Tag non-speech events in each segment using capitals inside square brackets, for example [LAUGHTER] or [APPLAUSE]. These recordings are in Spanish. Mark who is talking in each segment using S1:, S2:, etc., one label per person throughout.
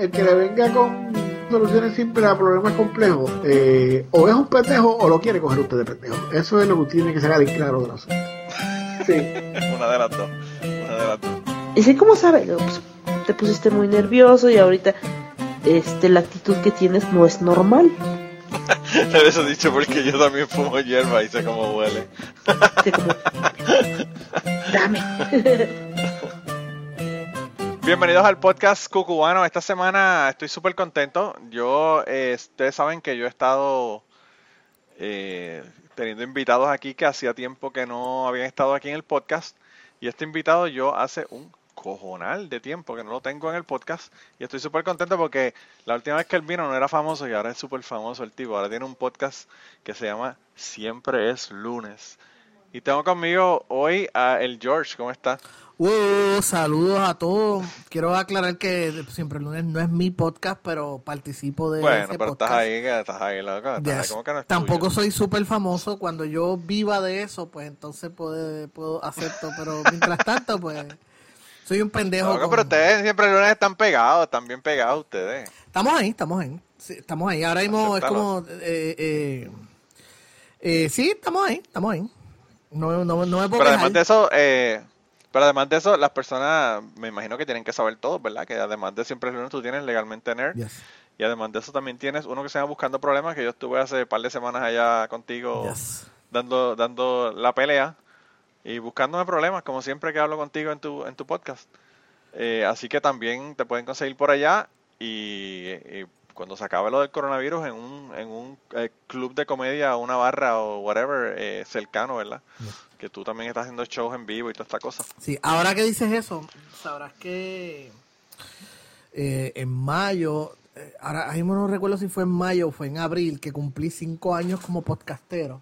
S1: el que le venga con soluciones simples a problemas complejos, eh, o es un pendejo o lo quiere coger usted de pendejo. Eso es lo que tiene que sacar en claro de la
S2: Sí. [LAUGHS] Una de las dos. Una de las dos.
S3: ¿Y sé cómo sabe? Pues, te pusiste muy nervioso y ahorita este, la actitud que tienes no es normal. [LAUGHS]
S2: Eso dicho porque yo también fumo hierba y sé cómo huele. [LAUGHS]
S3: Dame.
S2: Bienvenidos al podcast Cucubano. Esta semana estoy súper contento. Yo, eh, ustedes saben que yo he estado eh, teniendo invitados aquí que hacía tiempo que no habían estado aquí en el podcast. Y este invitado yo hace un cojonal de tiempo que no lo tengo en el podcast. Y estoy súper contento porque la última vez que él vino no era famoso y ahora es súper famoso el tipo. Ahora tiene un podcast que se llama Siempre es lunes. Y tengo conmigo hoy a el George. ¿Cómo está?
S4: Uh, saludos a todos. Quiero aclarar que siempre el lunes no es mi podcast, pero participo de
S2: bueno, pero estás ahí, estás ahí, loco.
S4: Tampoco soy súper famoso. Cuando yo viva de eso, pues entonces puedo, puedo acepto. Pero mientras tanto, pues soy un pendejo.
S2: Pero ustedes siempre el lunes están pegados, están bien pegados ustedes.
S4: Estamos ahí, estamos ahí. estamos ahí. Ahora mismo es como... Eh, eh, eh, sí, estamos ahí, estamos ahí. No, no, no me puedo
S2: Pero además de eso... Eh, pero además de eso, las personas, me imagino que tienen que saber todo, ¿verdad? Que además de siempre el lunes tú tienes legalmente nerd. Y además de eso también tienes uno que se llama Buscando Problemas, que yo estuve hace un par de semanas allá contigo dando, dando la pelea y buscándome problemas, como siempre que hablo contigo en tu, en tu podcast. Eh, así que también te pueden conseguir por allá y, cuando se acabe lo del coronavirus en un, en un eh, club de comedia, una barra o whatever eh, cercano, ¿verdad? Que tú también estás haciendo shows en vivo y toda esta cosa.
S4: Sí, ahora que dices eso, sabrás que en mayo, ahora mismo no recuerdo si fue en mayo o fue en abril, que cumplí cinco años como podcastero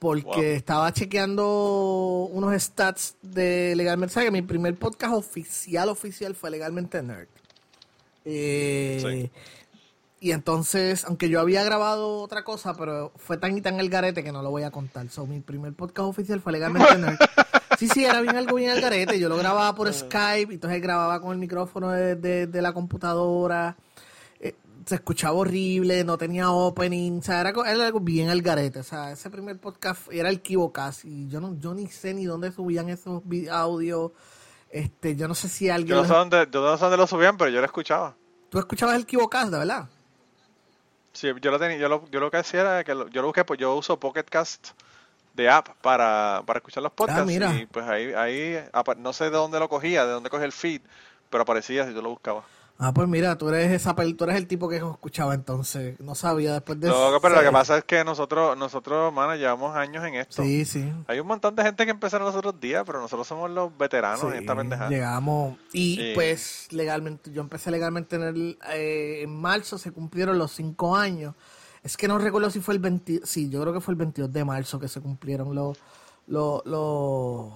S4: porque estaba chequeando unos stats de Legalmente. ¿Sabes que mi primer podcast oficial, oficial fue Legalmente Nerd? Eh, y entonces, aunque yo había grabado otra cosa, pero fue tan y tan el garete que no lo voy a contar. So, mi primer podcast oficial fue Legalmente Nerd. [LAUGHS] Sí, sí, era bien algo bien el garete. Yo lo grababa por Skype, entonces grababa con el micrófono de la computadora se escuchaba horrible, no tenía opening, o sea, era, algo bien al garete, o sea, ese primer podcast era el Kibocast y yo no yo ni sé ni dónde subían esos audios, este, yo no sé si alguien...
S2: Yo no sé dónde, yo no sé dónde lo subían, pero yo lo escuchaba.
S4: ¿Tú escuchabas el Kibocast, de verdad?
S2: Sí, yo lo tenía, yo lo, yo lo que hacía era que yo lo busqué, pues yo uso Pocket Cast de app para, para escuchar los podcasts ah, mira. y pues ahí, ahí, no sé de dónde lo cogía, de dónde cogía el feed, pero aparecía si yo lo buscaba.
S4: Ah, pues mira, tú eres esa tú eres el tipo que escuchaba entonces, no sabía después de
S2: No, pero lo que pasa es que nosotros, nosotros, mano, llevamos años en esto.
S4: Sí, sí.
S2: Hay un montón de gente que empezaron los otros días, pero nosotros somos los veteranos en esta pendejada.
S4: Llegamos, y pues legalmente, yo empecé legalmente en el, eh, en marzo, se cumplieron los cinco años. Es que no recuerdo si fue el 20, sí, yo creo que fue el 22 de marzo que se cumplieron los, los, los,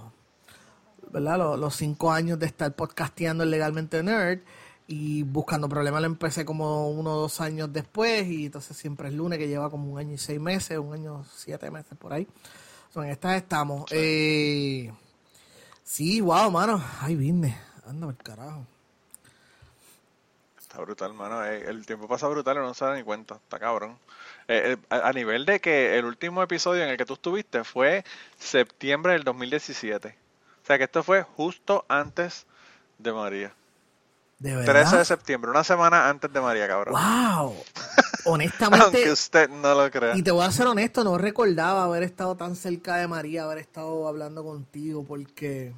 S4: ¿verdad? Los, los cinco años de estar podcasteando Legalmente Nerd y buscando problemas lo empecé como uno o dos años después y entonces siempre es lunes que lleva como un año y seis meses, un año siete meses por ahí. en estas estamos. Eh, sí, wow, mano. Ay, vine. Anda el carajo.
S2: Está brutal, mano. Eh, el tiempo pasa brutal y no se da ni cuenta. Está cabrón. Eh, a nivel de que el último episodio en el que tú estuviste fue septiembre del 2017. O sea que esto fue justo antes de María. 13 de septiembre, una semana antes de María, cabrón.
S4: ¡Wow! [LAUGHS] Honestamente.
S2: Aunque usted no lo crea.
S4: Y te voy a ser honesto, no recordaba haber estado tan cerca de María, haber estado hablando contigo, porque.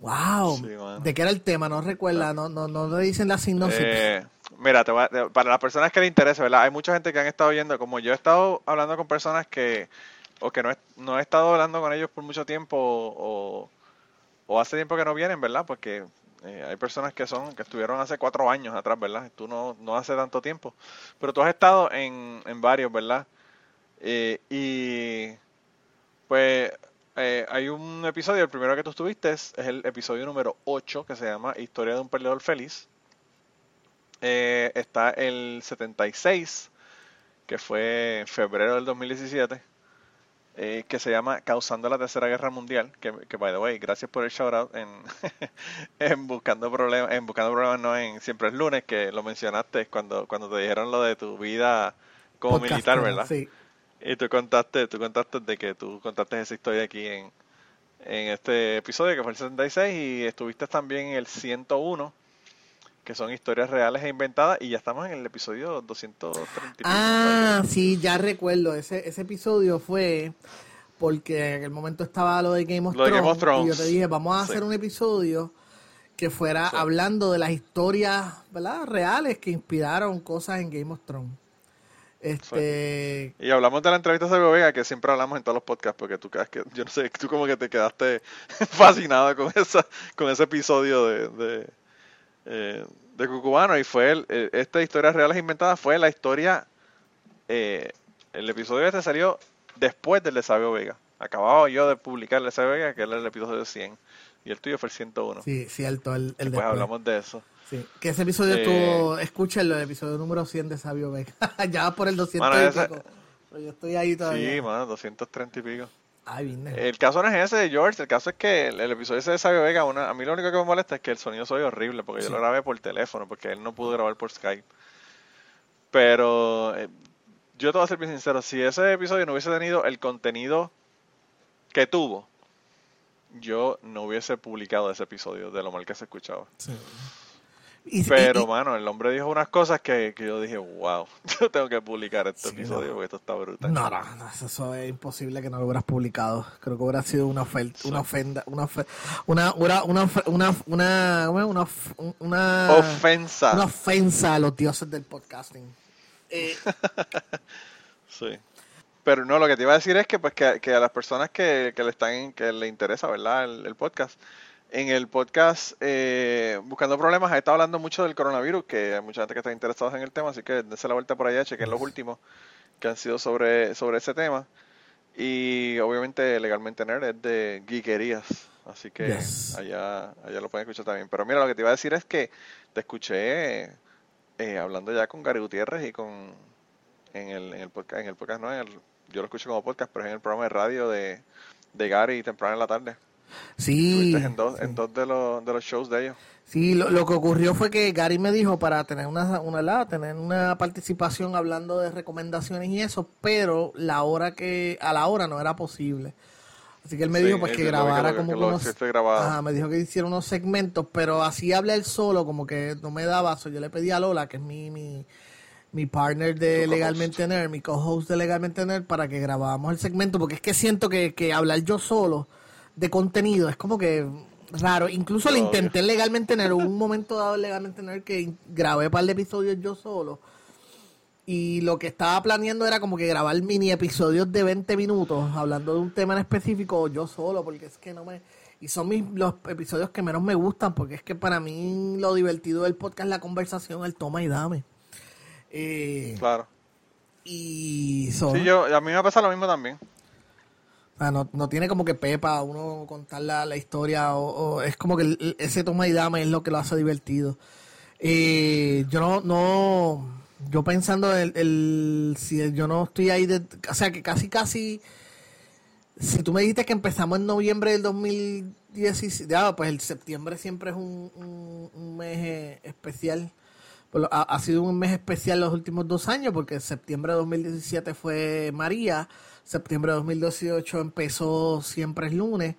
S4: ¡Wow! ¿De qué era el tema? No recuerda, no, no, no le dicen la sinopsis.
S2: Eh, mira, para las personas que le interese, ¿verdad? Hay mucha gente que han estado viendo, como yo he estado hablando con personas que. o que no he, no he estado hablando con ellos por mucho tiempo, o, o hace tiempo que no vienen, ¿verdad? Porque eh, hay personas que son que estuvieron hace cuatro años atrás, ¿verdad? Tú no, no hace tanto tiempo. Pero tú has estado en, en varios, ¿verdad? Eh, y pues eh, hay un episodio, el primero que tú estuviste es, el episodio número 8 que se llama Historia de un perdedor feliz. está el 76, que fue en febrero del 2017. Eh, que se llama Causando la Tercera Guerra Mundial, que, que by the way, gracias por el shout out en, [LAUGHS] en Buscando Problemas, en Buscando Problemas no en Siempre es Lunes, que lo mencionaste cuando, cuando te dijeron lo de tu vida como militar, ¿verdad? Sí. Y tú contaste, tú contaste de que tú contaste esa historia aquí en, en este episodio, que fue el 76, y estuviste también en el 101, que son historias reales e inventadas, y ya estamos en el episodio 230.
S4: Ah, sí, ya recuerdo, ese, ese episodio fue porque en el momento estaba lo de Game of, Thrones, y yo te dije, vamos a hacer un episodio que fuera hablando de las historias ¿verdad? reales que inspiraron cosas en Game of Thrones. Este...
S2: Y hablamos de la entrevista de Vega, que siempre hablamos en todos los podcasts, porque tú que, yo no sé, tú como que te quedaste [LAUGHS] fascinada con esa, con ese episodio de, de, eh, de Cucubano, y fue el, eh, esta historia reales inventada fue la historia, eh, el episodio este salió después del de Sabio Vega. Acababa yo de publicar el de Sabio Vega, que era el episodio 100, y el tuyo fue el 101.
S4: Sí, cierto, el, el
S2: Pues hablamos de eso.
S4: Sí, que ese episodio estuvo, escúchenlo, el episodio número 100 de Sabio Vega. [LAUGHS] ya por el 200 y pico. Pero yo estoy ahí todavía.
S2: Sí, mano, 230 y pico.
S4: Ay.
S2: El caso no es ese de George, el caso es que el, episodio ese de Sabio Vega, una, a mí lo único que me molesta es que el sonido soy horrible, porque yo lo grabé por teléfono, porque él no pudo grabar por Skype. Pero eh, yo te voy a ser bien sincero, si ese episodio no hubiese tenido el contenido que tuvo, yo no hubiese publicado ese episodio de lo mal que se escuchaba. Sí. Pero, mano, el hombre dijo unas cosas que, que, yo dije, wow, [LAUGHS] yo tengo que publicar este episodio porque esto está brutal.
S4: No, no, no, eso es imposible que no lo hubieras publicado. Creo que hubiera sido una, oferta, una ofenda, una, una, una, una, una, una, una,
S2: ofensa.
S4: Una ofensa a los dioses del podcasting.
S2: Eh. [LAUGHS] sí. Pero no, lo que te iba a decir es que pues que, que a las personas que, que le están que le interesa, ¿verdad? El, el podcast, en el podcast eh, Buscando Problemas, ha estado hablando mucho del coronavirus, que hay mucha gente que está interesada en el tema, así que dense la vuelta por allá, chequen los últimos que han sido sobre, sobre ese tema. Y obviamente Legalmente Nerd es de geekerías, así que allá, allá lo pueden escuchar también. Pero mira, lo que te iba a decir es que te escuché eh, hablando ya con Gary Gutiérrez y con en el, en el podcast, en el podcast no, en el, yo lo escucho como podcast, pero es en el programa de radio de, de Gary temprano en la tarde.
S4: Sí.
S2: En dos, de, los, de los shows de ellos.
S4: Sí, lo, lo, que ocurrió fue que Gary me dijo para tener una, una, tener una participación hablando de recomendaciones y eso, pero la hora que, a la hora no era posible. Así que él me dijo pues que grabara como unos, ajá, me dijo que hiciera unos segmentos, pero así habla él solo, como que no me daba, so, yo le pedí a Lola, que es mi, mi, mi partner de Legalmente Nerd, mi co-host de Legalmente Nerd, para que grabáramos el segmento, porque es que siento que, que hablar yo solo de contenido. Es como que raro. Incluso le intenté legalmente tener un momento dado legalmente tener que grabé un par de episodios yo solo. Y lo que estaba planeando era como que grabar mini episodios de 20 minutos hablando de un tema en específico yo solo, porque es que no me... Y son mis, los episodios que menos me gustan, porque es que para mí lo divertido del podcast es la conversación, el toma y dame. Eh,
S2: claro.
S4: Y
S2: Sí, yo, a mí me pasa lo mismo también
S4: no, no, tiene como que pepa uno contar la, historia o, es como que ese toma y dame es lo que lo hace divertido. Eh, yo no, no, yo pensando el, el, si yo no estoy ahí, de, o sea que casi casi, si tú me dijiste que empezamos en noviembre del 2016, ya, pues el septiembre siempre es un, un, mes especial. Pues ha, ha, sido un mes especial los últimos dos años porque septiembre de 2017 fue María septiembre de 2018 empezó Siempre es lunes.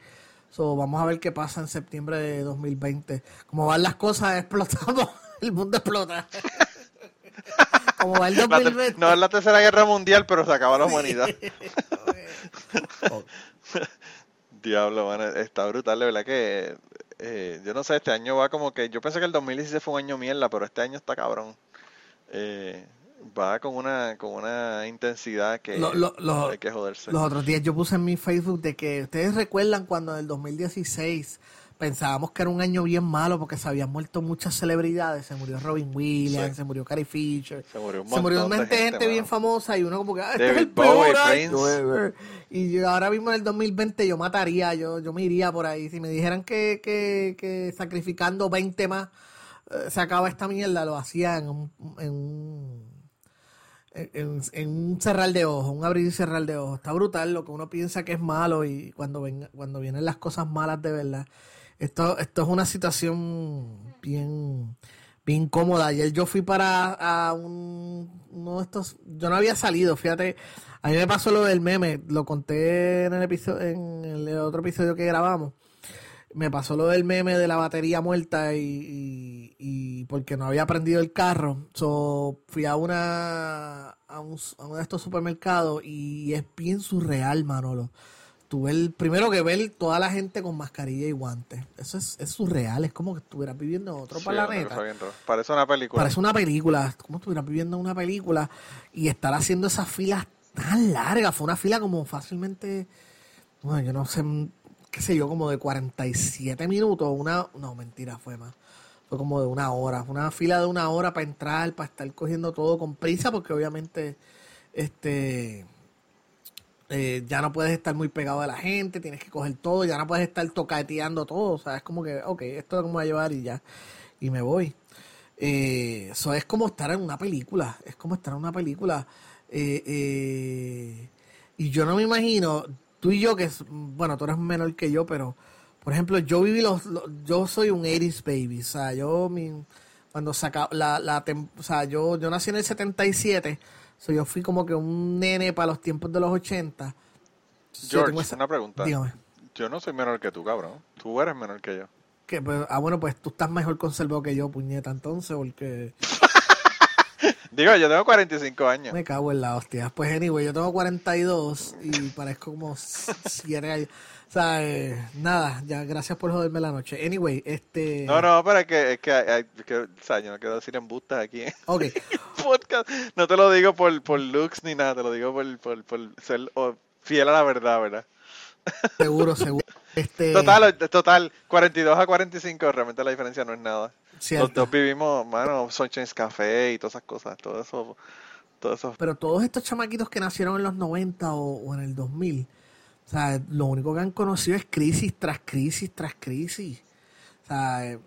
S4: So, vamos a ver qué pasa en septiembre de 2020. Como van las cosas, explotamos. [LAUGHS] El mundo explota. [LAUGHS]
S2: Como va el 2020. no es la tercera guerra mundial, pero se acaba la humanidad. [LAUGHS] Diablo, man, está brutal, de verdad que eh, yo no sé, este año va como que yo pensé que el 2016 fue un año mierda, pero este año está cabrón. Eh, va con una, con una intensidad que hay que joderse.
S4: Los otros días yo puse en mi Facebook de que ustedes recuerdan cuando en el 2016 pensábamos que era un año bien malo porque se habían muerto muchas celebridades. Se murió Robin Williams, se murió Carrie Fisher, se murió un montón de gente, gente bien famosa y uno como que, ah, este es el peor año Y yo, ahora mismo en el 2020 yo mataría, yo, yo me iría por ahí. Si me dijeran que, que, que sacrificando 20 más eh, se acaba esta mierda, lo hacía en un en, un cerrar de ojos, un abrir y cerrar de ojos. Está brutal lo que uno piensa que es malo y cuando, venga, cuando vienen las cosas malas de verdad. Esto, esto es una situación bien, bien cómoda. Ayer yo fui para a un, uno de estos, yo no había salido, fíjate, a mí me pasó lo del meme, lo conté en el episodio, en el otro episodio que grabamos me pasó lo del meme de la batería muerta y, y, porque no había prendido el carro. So, fui a una a, un, uno de estos supermercados y es bien surreal, Manolo. Tuve el primero que ver toda la gente con mascarilla y guantes. Eso es, es surreal, es como que estuvieras viviendo en otro planeta.
S2: Parece una película.
S4: Parece una película, como estuvieras viviendo una película y estar haciendo esas filas tan largas. Fue una fila como fácilmente, bueno, yo no sé qué sé yo, como de 47 minutos, una, no, mentira, fue más. Fue como de una hora, una fila de una hora para entrar, para estar cogiendo todo con prisa, porque obviamente este eh, ya no puedes estar muy pegado a la gente, tienes que coger todo, ya no puedes estar tocateando todo, o sea, es como que, ok, esto es como a llevar y ya, y me voy. Eh, eso es como estar en una película, es como estar en una película. Eh, y yo no me imagino, tú y yo, que es, bueno, tú eres menor que yo, pero, por ejemplo, yo viví los, yo soy un 80s baby, o sea, yo, mi, cuando saca, la, la, o sea, yo, yo nací en el 77, so yo fui como que un nene para los tiempos de los 80.
S2: George, una pregunta. Dígame. Yo no soy menor que tú, cabrón. Tú eres menor que yo.
S4: Que, pues, ah, bueno, pues tú estás mejor conservado que yo, puñeta, entonces, porque... [LAUGHS]
S2: Digo, yo tengo 45 años.
S4: Me cago en la hostia. Pues, anyway, yo tengo 42 y parezco como 7 años. O sea, eh, nada, ya gracias por joderme la noche. Anyway, este...
S2: No, no, pero es que, es que, hay, que o sea, yo no quiero decir embustas aquí.
S4: Ok. [LAUGHS]
S2: podcast. No te lo digo por, por looks ni nada, te lo digo por, por, por ser fiel a la verdad, ¿verdad?
S4: Seguro, seguro. Este...
S2: Total, total, 42 a 45, realmente la diferencia no es nada. Los dos vivimos, mano, Sunshine's Café y todas esas cosas, todo eso, todo eso.
S4: Pero todos estos chamaquitos que nacieron en los 90 o, en el 2000, o sea, lo único que han conocido es crisis tras crisis tras crisis. O sea,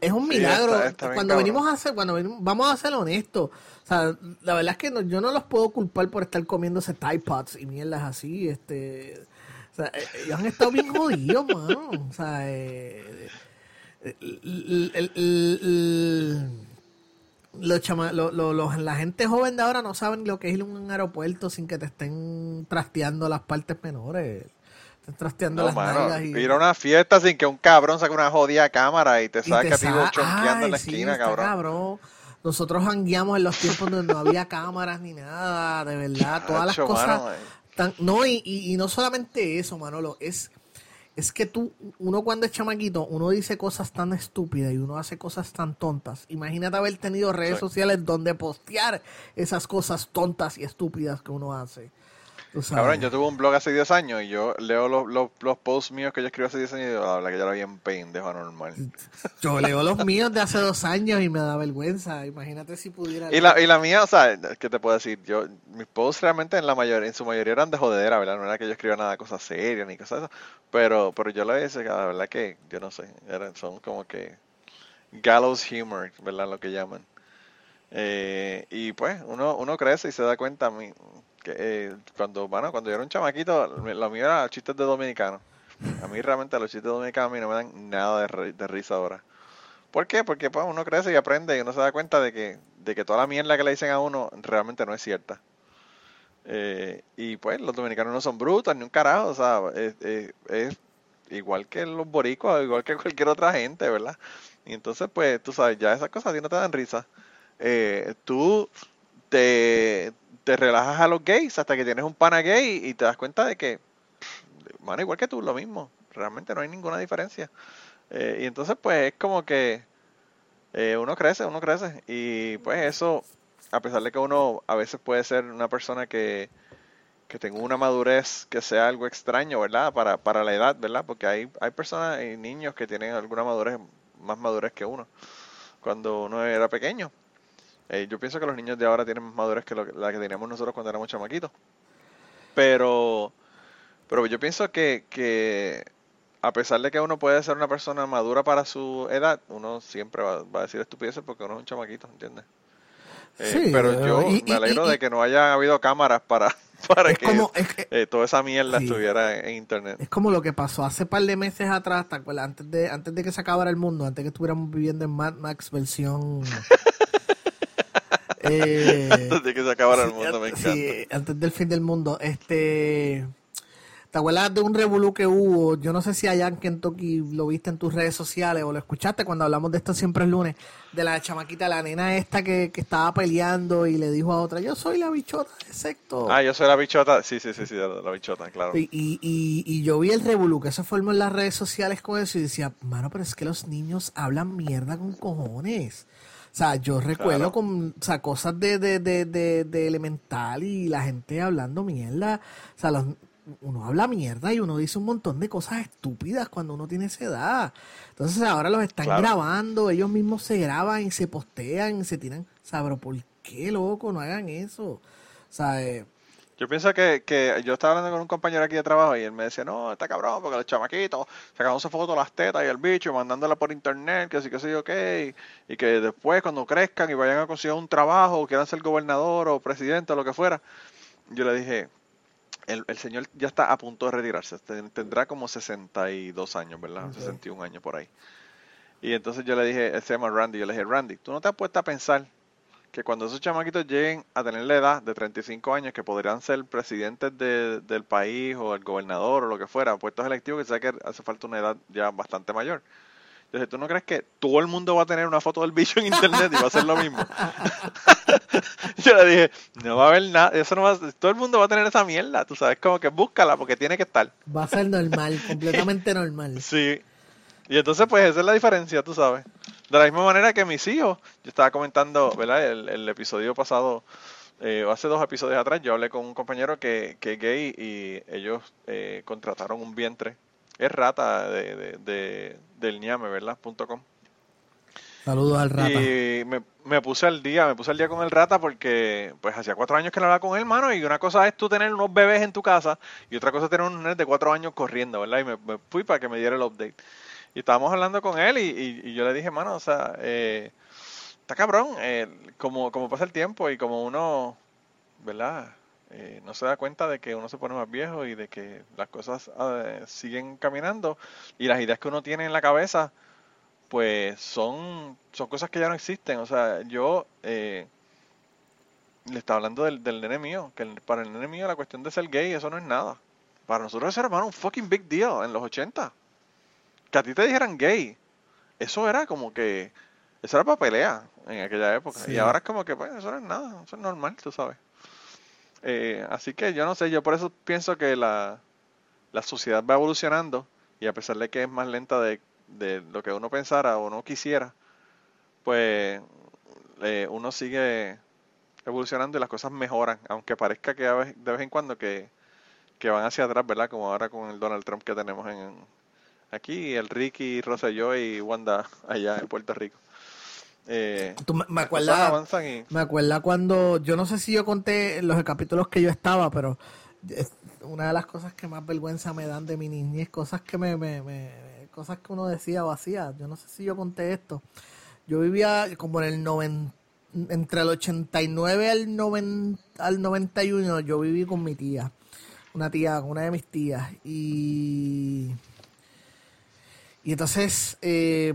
S4: es un milagro. cuando venimos a hacer, cuando vamos a ser honestos, o sea, la verdad es que yo no los puedo culpar por estar comiéndose Tide Pods y mierdas así, este, o sea, eh, ellos han estado bien jodidos, mano. O sea, eh, la gente joven de ahora no saben lo que es ir a un aeropuerto sin que te estén trasteando las partes menores. Estén trasteando las mano,
S2: Ir a una fiesta sin que un cabrón saque una jodida cámara y te saque a ti chonqueando en la esquina, cabrón.
S4: Nosotros hangueamos en los tiempos donde no había [LAUGHS] cámaras ni nada, de verdad. Todas las cosas. No, y, y no solamente eso, Manolo, es es que tú, uno cuando es chamaquito, uno dice cosas tan estúpidas y uno hace cosas tan tontas. Imagínate haber tenido redes sociales donde postear esas cosas tontas y estúpidas que uno hace.
S2: Cabrón, yo tuve un blog hace 10 años y yo leo los, los, los posts míos que yo escribí hace 10 años y la verdad que yo era bien pendejo anormal.
S4: Yo leo los míos de hace dos años y me da vergüenza. Imagínate si pudiera.
S2: Y la, y la mía, o sea, ¿qué te puedo decir? Yo, mis posts realmente en la mayoría, en su mayoría eran de jodedera, ¿verdad? No era que yo escriba nada de cosas serias ni cosas de eso. Pero, pero yo lo hice, la verdad que, yo no sé, eran, son como que gallows humor, ¿verdad? Lo que llaman. Eh, y pues, uno, uno crece y se da cuenta, mi, eh, cuando, cuando yo era un chamaquito, lo mío era chistes de dominicano. A mí realmente los chistes de dominicano a no me dan nada de, risa ahora. ¿Por qué? Porque pues, uno crece y aprende y uno se da cuenta de que, de que toda la mierda que le dicen a uno realmente no es cierta. Eh, y pues los dominicanos no son brutos ni un carajo, o sea, es, igual que los boricuas, igual que cualquier otra gente, ¿verdad? Y entonces, pues, tú sabes, ya esas cosas a no te dan risa. Eh, tú te, te relajas a los gays hasta que tienes un pana gay y te das cuenta de que, bueno, igual que tú, lo mismo. Realmente no hay ninguna diferencia. Eh, y entonces, pues es como que eh, uno crece, uno crece. Y pues eso, a pesar de que uno a veces puede ser una persona que, que tenga una madurez que sea algo extraño, ¿verdad? Para, para la edad, ¿verdad? Porque hay, hay personas y niños que tienen alguna madurez, más madurez que uno, cuando uno era pequeño. Eh, yo pienso que los niños de ahora tienen más madurez que la que teníamos nosotros cuando éramos chamaquitos. Pero, pero yo pienso que, que a pesar de que uno puede ser una persona madura para su edad, uno siempre va, a decir estupideces porque uno es un chamaquito, ¿entiendes? Eh, pero yo me alegro de que no haya habido cámaras para, [LAUGHS] para que, eh, toda esa mierda estuviera en, internet.
S4: Es como lo que pasó hace par de meses atrás, antes de antes de que se acabara el mundo, antes de que estuviéramos viviendo en Mad Max versión [LAUGHS]
S2: eh, [LAUGHS] antes de que se acabara el mundo, me encanta.
S4: Sí, antes del fin del mundo. Este. ¿Te acuerdas de un revolú que hubo? Yo no sé si allá en Kentucky lo viste en tus redes sociales o lo escuchaste cuando hablamos de esto siempre el lunes, de la chamaquita, la nena esta que, estaba peleando y le dijo a otra, yo soy la bichota excepto
S2: Ah, yo soy la bichota, sí, sí, sí, sí, la, bichota, claro.
S4: Y, y, y, yo vi el revolú que se formó en las redes sociales con eso y decía, mano, pero es que los niños hablan mierda con cojones. O sea, yo recuerdo con, o sea, cosas de, de, de, de, elemental y la gente hablando mierda. O sea, uno habla mierda y uno dice un montón de cosas estúpidas cuando uno tiene esa edad. Entonces ahora los están grabando, ellos mismos se graban y se postean y se tiran. O sea, pero ¿por qué, loco? No hagan eso. O sea, eh,
S2: yo pienso que, que yo estaba hablando con un compañero aquí de trabajo y él me decía, no, está cabrón, porque los chamaquitos sacándose fotos de las tetas y el bicho, mandándola por internet, que sí, que sí, ok, y que después cuando crezcan y vayan a conseguir un trabajo, o quieran ser gobernador o presidente o lo que fuera, yo le dije, el, el señor ya está a punto de retirarse, tendrá como 62 años, ¿verdad? 61 años por ahí. Y entonces yo le dije, se llama Randy, yo le dije, Randy, tú no te has puesto a pensar que cuando esos chamaquitos lleguen a tener la edad de 35 años, que podrían ser presidentes del país o el gobernador o lo que fuera, puestos electivos, que sé que hace falta una edad ya bastante mayor. Entonces, ¿tú no crees que todo el mundo va a tener una foto del bicho en internet y va a ser lo mismo? [LAUGHS] Yo le dije, no va a haber nada, eso no va todo el mundo va a tener esa mierda, tú sabes, como que búscala porque tiene que estar.
S4: Va a ser normal, [LAUGHS] completamente normal.
S2: Sí. Y entonces, pues, esa es la diferencia, tú sabes. De la misma manera que mis hijos, yo estaba comentando, ¿verdad? El, episodio pasado, eh, hace dos episodios atrás, yo hablé con un compañero que, que es gay y ellos eh, contrataron un vientre. Es rata de, de, del ñame, ¿verdad? .com.
S4: Saludos al rata.
S2: Y me, puse al día, me puse al día con el rata porque pues hacía cuatro años que le hablaba con él, hermano, y una cosa es tú tener unos bebés en tu casa y otra cosa es tener un nene de cuatro años corriendo, ¿verdad? Y me, me fui para que me diera el update. Y estábamos hablando con él y, yo le dije, mano, o sea, eh, está cabrón, eh, como, pasa el tiempo y como uno, ¿verdad? Eh, no se da cuenta de que uno se pone más viejo y de que las cosas siguen caminando y las ideas que uno tiene en la cabeza, pues son, son cosas que ya no existen. O sea, yo le estaba hablando del, del nene mío, que para el nene mío la cuestión de ser gay, eso no es nada. Para nosotros eso era, hermano, un fucking big deal en los 80 que a ti te dijeran gay, eso era como que, eso era para pelea en aquella época. Y ahora es como que, pues, eso no es nada, eso es normal, tú sabes. Eh, así que yo no sé, yo por eso pienso que la, la sociedad va evolucionando y a pesar de que es más lenta de, de lo que uno pensara o no quisiera, pues eh, uno sigue evolucionando y las cosas mejoran, aunque parezca que de vez en cuando que, que van hacia atrás, ¿verdad? Como ahora con el Donald Trump que tenemos en, aquí, el Ricky, Rosselló y Wanda allá en Puerto Rico.
S4: Eh, me acuerdo me acuerda cuando yo no sé si yo conté los capítulos que yo estaba pero una de las cosas que más vergüenza me dan de mi niñez cosas que me, me, cosas que uno decía o hacía yo no sé si yo conté esto yo vivía como en el 90 entre el 89 al, 90, al 91 yo viví con mi tía una tía una de mis tías y y entonces, eh,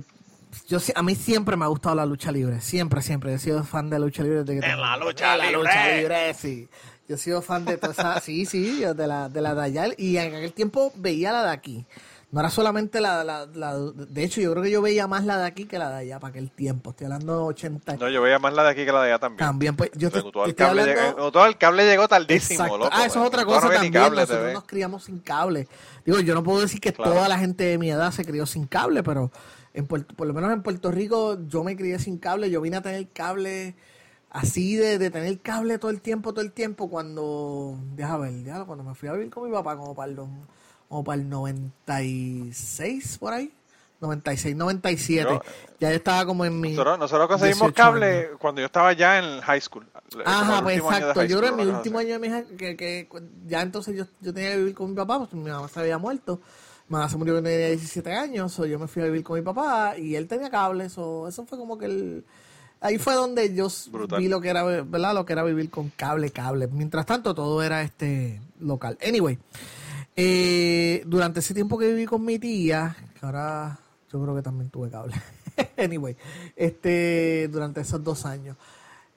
S4: yo a mí siempre me ha gustado la lucha libre, siempre, siempre. He sido fan de la lucha libre.
S2: De que en la lucha libre. La lucha libre,
S4: sí. Yo he sido fan de toda esa, sí, sí, de la, de la de allá. Y en aquel tiempo veía la de aquí. No era solamente la, la, la, De hecho, yo creo que yo veía más la de aquí que la de allá para aquel tiempo. Estoy hablando de 80.
S2: No, yo veía más la de aquí que la de allá también.
S4: También, pues. Yo te,
S2: todo, el cable llegó, todo el cable llegó tardísimo, loco,
S4: Ah, eso es otra cosa también. Nosotros nos criamos sin cable. Digo, yo no puedo decir que toda la gente de mi edad se crió sin cable, pero en por lo menos en Puerto Rico yo me crié sin cable. Yo vine a tener cable así de, de tener cable todo el tiempo, todo el tiempo, cuando. Déjame ver, cuando me fui a vivir con mi papá, como para el o para el 96 por ahí. 96, 97. ya estaba como en mi.
S2: Nosotros, conseguimos cable cuando yo estaba ya en high school.
S4: Ajá, pues exacto. Yo creo en mi último año de mi hija, que, que ya entonces yo, yo tenía que vivir con mi papá, pues mi mamá se había muerto. Mi mamá se murió cuando tenía 17 años, o yo me fui a vivir con mi papá y él tenía cable. eso eso fue como que el, ahí fue donde yo vi lo que era, ¿verdad? Lo que era vivir con cable, cable. Mientras tanto, todo era este local. Anyway, eh, durante ese tiempo que viví con mi tía, que ahora yo creo que también tuve cable. [LAUGHS] anyway, este, durante esos dos años.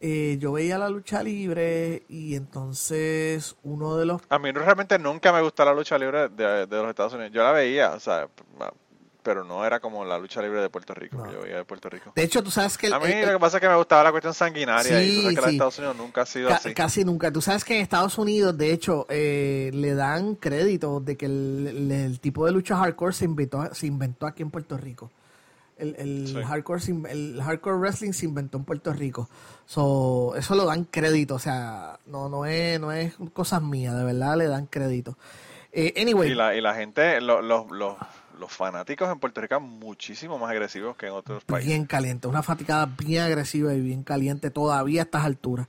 S4: Eh, yo veía la lucha libre y entonces uno de los...
S2: A mí realmente nunca me gustó la lucha libre de, de los Estados Unidos. Yo la veía, o sea, pero no era como la lucha libre de Puerto Rico, que yo veía de Puerto Rico.
S4: De hecho, tú sabes que...
S2: a mí lo que pasa es que me gustaba la cuestión sanguinaria y tú sabes que en Estados Unidos nunca ha sido así.
S4: Casi nunca. Tú sabes que en Estados Unidos, de hecho, eh, le dan crédito de que el, tipo de lucha hardcore se inventó, se inventó aquí en Puerto Rico. El, el hardcore, el hardcore wrestling se inventó en Puerto Rico. So, eso lo dan crédito, o sea, no, no es, no es cosas mías, de verdad le dan crédito. Eh, anyway.
S2: Y la, y la gente, los, los los fanáticos en Puerto Rico son muchísimo más agresivos que en otros países.
S4: Bien caliente, una faticada bien agresiva y bien caliente todavía a estas alturas.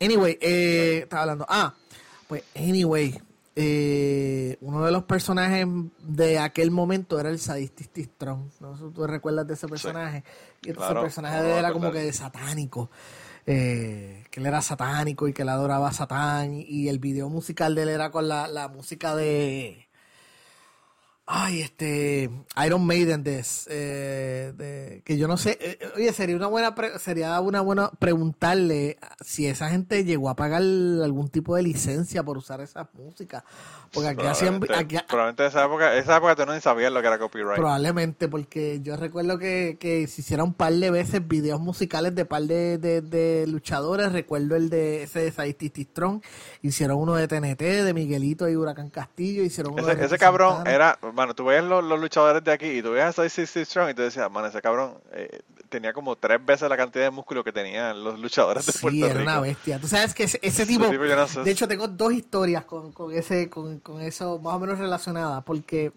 S4: Anyway, eh, estaba hablando. Ah, pues, anyway, eh, uno de los personajes de aquel momento era el Sadististron. No sé si tú recuerdas de ese personaje. y ese personaje era como que de satánico. Eh, que él era satánico y que él adoraba a Satán. Y el video musical de él era con la música de Ay, este Iron Maiden eh, de, que yo no sé, eh, oye, sería una buena sería una buena preguntarle si esa gente llegó a pagar algún tipo de licencia por usar esas músicas, porque aquí hacían
S2: probablemente esa época, esa época tú no ni sabías lo que era copyright.
S4: Probablemente porque yo recuerdo que, que se hicieron un par de veces videos musicales de par de, de, luchadores, recuerdo el de ese de Strong, hicieron uno de TNT, de Miguelito y Huracán Castillo, hicieron uno
S2: ese, ese cabrón era bueno, tú ves los, luchadores de aquí y tú ves a Steve Strong y tú decías, man, ese cabrón eh, tenía como tres veces la cantidad de músculo que tenían los luchadores de Puerto Rico.
S4: Sí, era una bestia. Tú sabes que ese, tipo, de hecho tengo dos historias con, con ese, con, con eso más o menos relacionadas, porque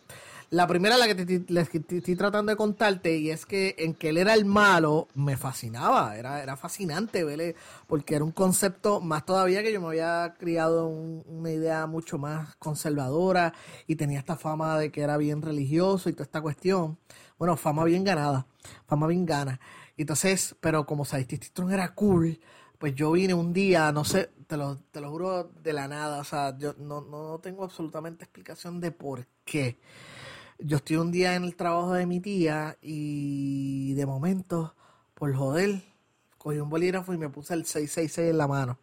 S4: la primera, la que te, estoy tratando de contarte, y es que en que él era el malo, me fascinaba, era, era fascinante verle, porque era un concepto más todavía que yo me había criado una idea mucho más conservadora y tenía esta fama de que era bien religioso y toda esta cuestión. Bueno, fama bien ganada, fama bien gana. Entonces, pero como Strong era cool, pues yo vine un día, no sé, te lo, te lo juro de la nada, o sea, yo no, no tengo absolutamente explicación de por qué yo estoy un día en el trabajo de mi tía y de momento, por joder, cogí un bolígrafo y me puse el 666 en la mano.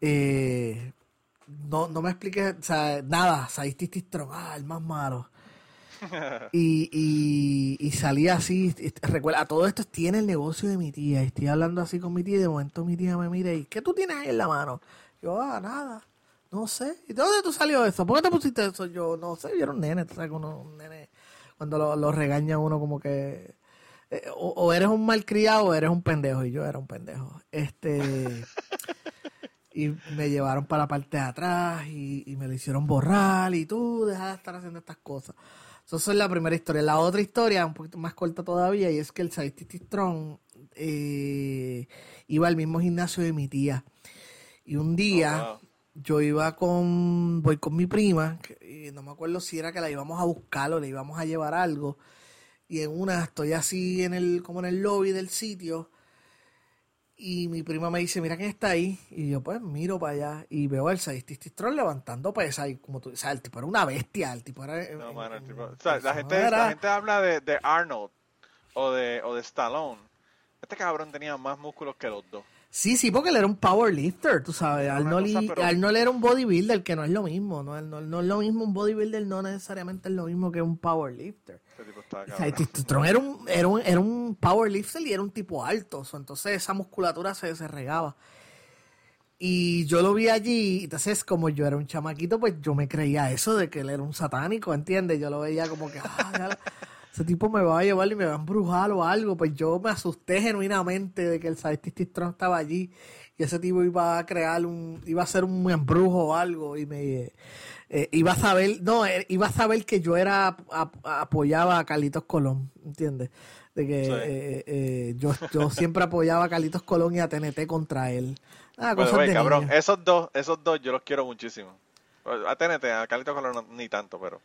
S4: Eh, no, no me expliqué, o sea, nada, Strong, ah, el más malo. [LAUGHS] y, y, y salí así, recuerda, a todo esto tiene el negocio de mi tía, estoy hablando así con mi tía y de momento mi tía me mira y ¿qué tú tienes ahí en la mano? Yo, ah, nada. No sé. ¿Y de dónde tú salió eso? ¿Por qué te pusiste eso? Yo no sé. Yo era un nene. ¿sabes? Uno, un nene cuando lo, lo, regaña uno como que... Eh, o, eres un malcriado o eres un pendejo. Y yo era un pendejo. Este... [LAUGHS] y me llevaron para la parte de atrás y, me lo hicieron borrar. Y tú dejas de estar haciendo estas cosas. Eso es la primera historia. La otra historia, un poquito más corta todavía, y es que el Saititi Strong eh, iba al mismo gimnasio de mi tía. Y un día... Oh, yo iba con, voy con mi prima, y no me acuerdo si era que la íbamos a buscar o le íbamos a llevar algo, y en una estoy así en el, como en el lobby del sitio, y mi prima me dice, mira quién está ahí, y yo pues miro para allá, y veo al Sadististron levantando pesas, y como tú, o sea, el tipo era una bestia, el tipo era...
S2: No, mano, el tipo, o sea, la gente, la gente habla de, de Arnold, o de, o de Stallone, este cabrón tenía más músculos que los dos.
S4: Sí, sí, porque él era un powerlifter, tú sabes. Arnold, era un bodybuilder, que no es lo mismo. No, no, es lo mismo un bodybuilder, no necesariamente es lo mismo que un powerlifter. Este era un, era, un, era un powerlifter y era un tipo alto. entonces esa musculatura se, se regaba. Y yo lo vi allí, entonces como yo era un chamaquito, pues yo me creía eso de que él era un satánico, ¿entiendes? Yo lo veía como que, ah, ese tipo me va a llevar y me va a embrujar o algo. Pues yo me asusté genuinamente de que el Sadistic Strong estaba allí y ese tipo iba a crear un, iba a ser un embrujo o algo y me eh, iba a saber, no, eh, iba a saber que yo era apoyaba a Carlitos Colón, ¿entiendes? De que eh, yo, yo siempre apoyaba a Carlitos Colón y a TNT contra él.
S2: Ah, cabrón, esos dos, esos dos yo los quiero muchísimo. A TNT, a Carlitos Colón ni tanto, pero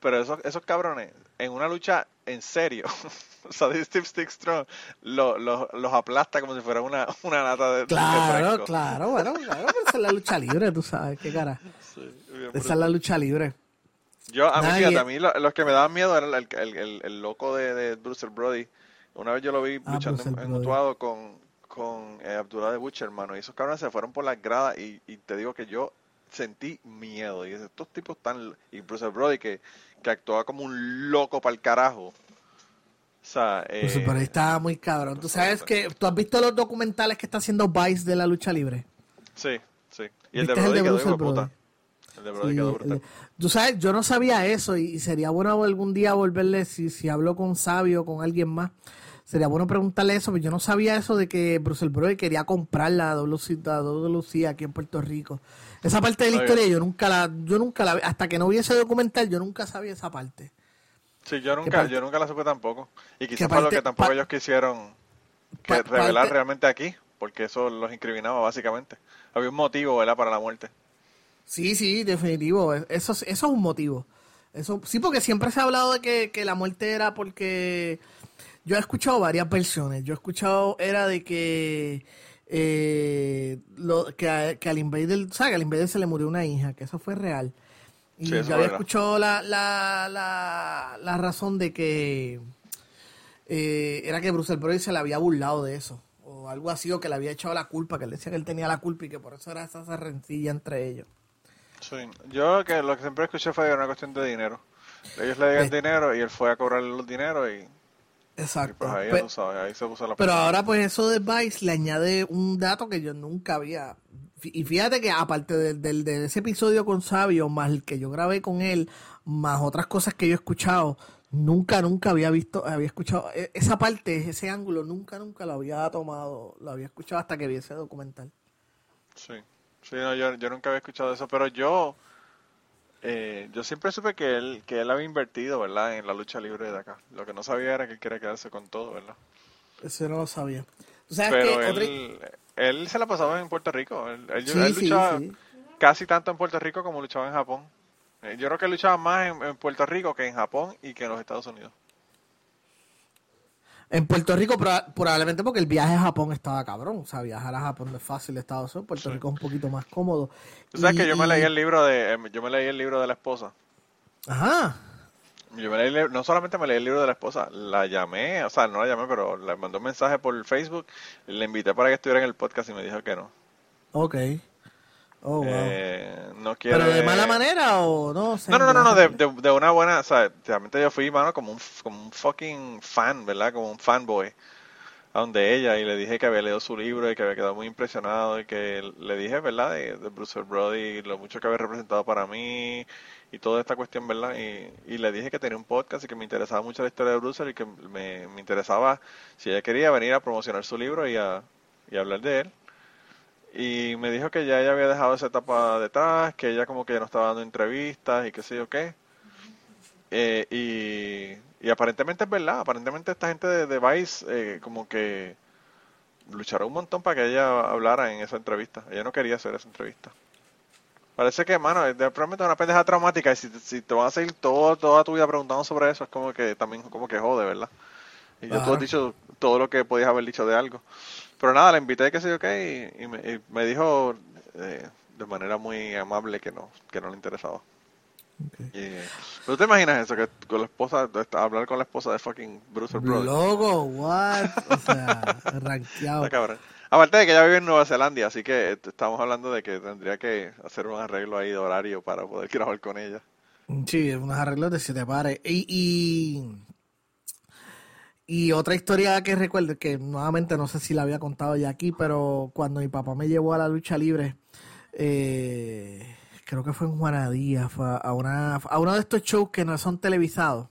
S2: pero esos, esos cabrones, en una lucha en serio, [LAUGHS] o sea, Steve Stick Strong lo, los aplasta como si fuera una, una lata de
S4: Claro, claro, bueno, claro, esa es la lucha libre, tú sabes, qué cara. esa es la lucha libre.
S2: Yo, a mí, fíjate, a mí los que me daban miedo era el, el, el, loco de, de Bruce Brody. Una vez yo lo vi ah, luchando en, en con, con eh, Abdullah de Butcher, hermano, y esos cabrones se fueron por las gradas y, y te digo que yo sentí miedo. Y estos tipos tan... Y Bruce Brody que, que actuaba como un loco para el carajo. O sea,
S4: pues, eh, ahí estaba muy cabrón. Tú sabes que... ¿Tú has visto los documentales que está haciendo Vice de la lucha libre?
S2: Sí, sí. Y el de quedó de puta.
S4: El de Brody quedó brutal. Tú sabes, yo no sabía eso y, sería bueno algún día volverle, si, si hablo con Sabio o con alguien más, sería bueno preguntarle eso, pero yo no sabía eso de que Bruce Brody quería comprar la WC, aquí en Puerto Rico. Esa parte de la historia yo nunca la, yo nunca la, hasta que no vi ese documental, yo nunca sabía esa parte.
S2: Sí, yo nunca, yo nunca la supe tampoco. Y quizás para lo que tampoco ellos quisieron revelar realmente aquí, porque eso los incriminaba básicamente. Había un motivo, ¿verdad?, para la muerte.
S4: Sí, sí, definitivo. Eso, eso es un motivo. Eso, sí, porque siempre se ha hablado de que, que la muerte era porque... Yo he escuchado varias versiones. Yo he escuchado, era de que eh, lo, que, que, al Invader, o sea, que al Invader se le murió una hija, que eso fue real. Y yo había escuchado la, la, la, la, razón de que eh, era que Bruce Brody se le había burlado de eso, o algo así, o que le había echado la culpa, que él decía que él tenía la culpa y que por eso era esa rencilla entre ellos.
S2: Sí, yo que lo que siempre escuché fue una cuestión de dinero. Ellos le dieron dinero y él fue a cobrar los dineros y
S4: Exacto. Pues pero, ahora pues eso de Vice le añade un dato que yo nunca había. Y fíjate que aparte del, de ese episodio con Sabio, más el que yo grabé con él, más otras cosas que yo he escuchado, nunca, nunca había visto, había escuchado e, esa parte, ese ángulo, nunca, nunca lo había tomado, lo había escuchado hasta que vi ese documental.
S2: Sí, sí, no, yo, yo nunca había escuchado eso, pero yo eh, yo siempre supe que él, que él había invertido, ¿verdad? En la lucha libre de acá. Lo que no sabía era que él quería quedarse con todo, ¿verdad?
S4: Eso no lo sabía.
S2: Pero él, él, se la pasaba en Puerto Rico. Él, luchaba casi tanto en Puerto Rico como luchaba en Japón. Eh, yo creo que luchaba más en Puerto Rico que en Japón y que en los Estados Unidos.
S4: En Puerto Rico probablemente porque el viaje a Japón estaba cabrón. O sea, viajar a Japón no es fácil de Estados Unidos. Puerto Rico es un poquito más cómodo.
S2: Tú sabes que yo me leí el libro de em, yo me leí el libro de la esposa.
S4: Ajá.
S2: Yo me leí, no solamente me leí el libro de la esposa, la llamé, o sea, no la llamé, pero le mandó un mensaje por Facebook, le invité para que estuviera en el podcast y me dijo que no.
S4: Ok.
S2: Oh, eh, no quiere...
S4: ¿Pero de mala manera o no?
S2: No, no, no, no, de, de, una buena, o sea, realmente yo fui, mano, como un, como un fucking fan, ¿verdad? Como un fanboy a donde ella y le dije que había leído su libro y que había quedado muy impresionado y que le dije, ¿verdad? De, Bruce Brody y lo mucho que había representado para mí y toda esta cuestión, ¿verdad? Y, y le dije que tenía un podcast y que me interesaba mucho la historia de Bruce y que me, me interesaba si ella quería venir a promocionar su libro y a, y a hablar de él y me dijo que ya ella había dejado esa etapa detrás, que ella como que ya no estaba dando entrevistas y qué sé yo qué. Eh, y, y, aparentemente es verdad, aparentemente esta gente de, de Vice eh, como que lucharon un montón para que ella hablara en esa entrevista. Ella no quería hacer esa entrevista. Parece que, mano, es una pendeja traumática y si, si te van a seguir todo, toda tu vida preguntando sobre eso, es como que también como que jode, ¿verdad? Y yo tú has dicho todo lo que podías haber dicho de algo. Pero nada, la invité, que sé yo qué, y, me, dijo eh, de manera muy amable que no, que no le interesaba. Okay. ¿Tú te imaginas eso? Que con la esposa, hablar con la esposa de fucking Bruce Brother.
S4: Logo, what? O sea, [LAUGHS] rankeado.
S2: Aparte de que ella vive en Nueva Zelanda, así que estamos hablando de que tendría que hacer un arreglo ahí de horario para poder [LAUGHS] grabar con ella.
S4: Sí, unos arreglos de siete pares. Y, y y otra historia que recuerdo, que nuevamente no sé si la había contado ya aquí, pero cuando mi papá me llevó a la lucha libre, eh, creo que fue en Juanadía, fue a, una, a uno de estos shows que no son televisados.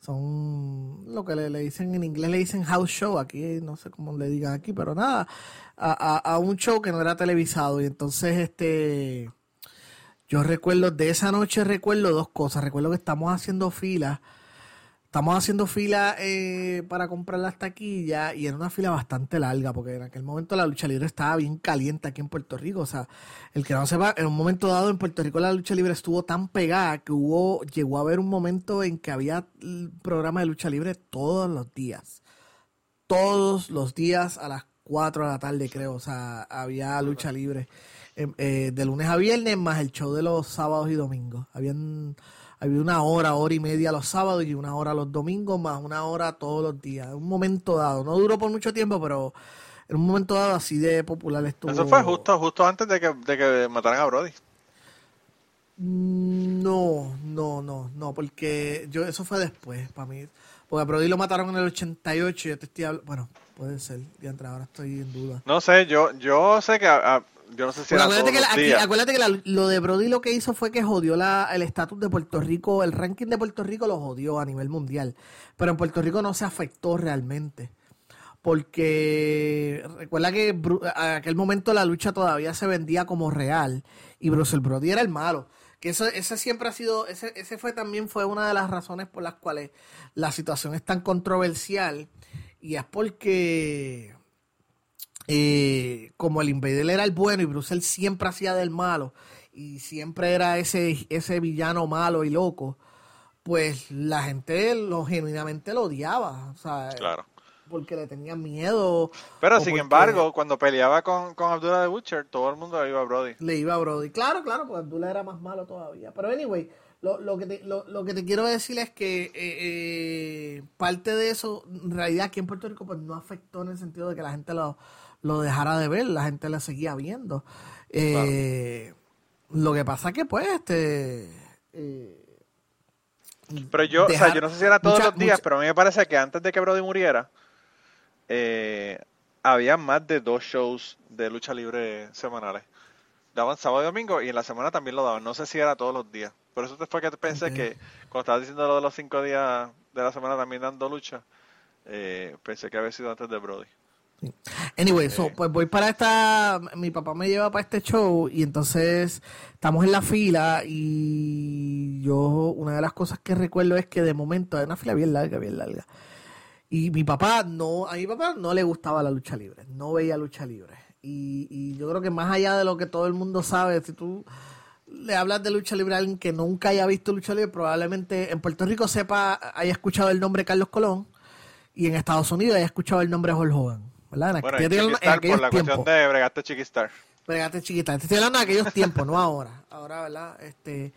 S4: Son lo que le, dicen en inglés, le dicen house show, aquí no sé cómo le digan aquí, pero nada, a, a un show que no era televisado. Y entonces, este, yo recuerdo, de esa noche recuerdo dos cosas. Recuerdo que estamos haciendo filas estamos haciendo fila eh, para comprar las taquillas y era una fila bastante larga porque en aquel momento la lucha libre estaba bien caliente aquí en Puerto Rico. O sea, el que no sepa, en un momento dado en Puerto Rico la lucha libre estuvo tan pegada que hubo, llegó a haber un momento en que había programa de lucha libre todos los días. Todos los días a las 4 de la tarde creo. O sea, había lucha libre em, eh, de lunes a viernes más el show de los sábados y domingos. Habían había una hora, hora y media los sábados y una hora los domingos, más una hora todos los días. En un momento dado. No duró por mucho tiempo, pero en un momento dado así de popular estuvo.
S2: Eso fue justo, justo antes de que, de que mataran a Brody.
S4: Mm, no, no, no, no, porque yo eso fue después para mí. Porque a Brody lo mataron en el 88 y yo te estoy hablando, bueno, puede ser, y ahora estoy en duda.
S2: No sé, yo yo sé que yo no sé si
S4: acuérdate, que acuérdate que lo de Brody lo que hizo fue que jodió la, el estatus de Puerto Rico, el ranking de Puerto Rico lo jodió a nivel mundial, pero en Puerto Rico no se afectó realmente. Porque recuerda que en aquel momento la lucha todavía se vendía como real y Bruce Brody era el malo. Que eso, ese siempre ha sido, ese, ese fue también fue una de las razones por las cuales la situación es tan controversial y es porque eh, como el Invader era el bueno y Bruce siempre hacía del malo y siempre era ese, ese villano malo y loco, pues la gente lo genuinamente lo odiaba. O sea,
S2: claro.
S4: Porque le tenía miedo.
S2: Pero sin embargo, cuando peleaba con, con Abdullah de Butcher, todo el mundo le iba a Brody.
S4: Le iba a Brody. Claro, claro, porque Abdullah era más malo todavía. Pero anyway, lo, lo, que, te, lo, lo, que te quiero decir es que eh, eh, parte de eso, en realidad aquí en Puerto Rico, pues no afectó en el sentido de que la gente lo, lo dejara de ver, la gente la seguía viendo. Eh, lo que pasa que pues este... Eh,
S2: pero yo, o sea, yo no sé si era todos los días, pero a mí me parece que antes de que Brody muriera, eh, había más de dos shows de lucha libre semanales. Daban sábado y domingo y en la semana también lo daban. No sé si era todos los días. Por eso fue que pensé que cuando estabas diciendo lo de los cinco días de la semana también dando lucha, pensé que había sido antes de Brody.
S4: Anyway, so, pues voy para esta, mi papá me lleva para este show y entonces estamos en la fila y yo una de las cosas que recuerdo es que de momento hay una fila bien larga, bien larga. Y mi papá no, a mi papá no le gustaba la lucha libre, no veía lucha libre. Y, y yo creo que más allá de lo que todo el mundo sabe, si tú le hablas de lucha libre a alguien que nunca haya visto lucha libre, probablemente en Puerto Rico sepa, haya escuchado el nombre Carlos Colón y en Estados Unidos haya escuchado el nombre Jorge Hogan.
S2: ¿Verdad? bueno, en, en por la cuestión de Bregate Chiquistar.
S4: Bregate Chiquistar. Te estoy hablando de aquellos tiempos, no ahora. Ahora, ¿verdad? Este,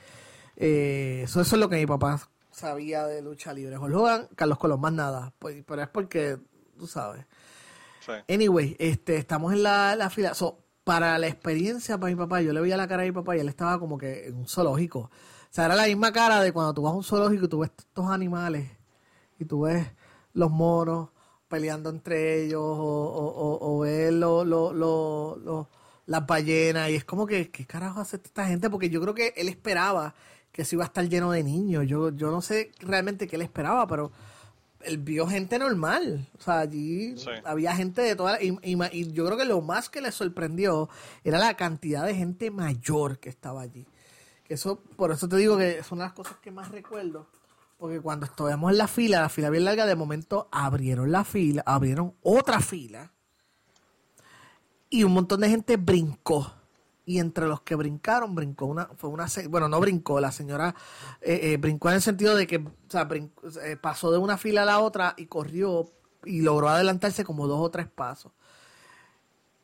S4: eh, eso, eso es lo que mi papá sabía de lucha libre. Jorge Hogan, Carlos Colón, más nada. Pues, pero es porque, tú sabes. Sí. Anyway, este, estamos en la, la fila. So, para la experiencia para mi papá, yo le veía la cara a mi papá y él estaba como que en un zoológico. O sea, era la misma cara de cuando tú vas a un zoológico y tú ves estos animales y tú ves los monos, peleando entre ellos o, o, ver lo, lo, lo, las ballenas y es como que, ¿qué carajo hace esta gente? Porque yo creo que él esperaba que eso iba a estar lleno de niños. Yo, yo no sé realmente qué él esperaba, pero él vio gente normal. O sea, allí había gente de toda y, y, yo creo que lo más que le sorprendió era la cantidad de gente mayor que estaba allí. Que eso, por eso te digo que es una de las cosas que más recuerdo porque cuando estuvimos en la fila, la fila bien larga, de momento abrieron la fila, abrieron otra fila y un montón de gente brincó. Y entre los que brincaron, brincó una, fue una, bueno, no brincó, la señora eh, eh, brincó en el sentido de que eh, pasó de una fila a la otra y corrió y logró adelantarse como dos o tres pasos.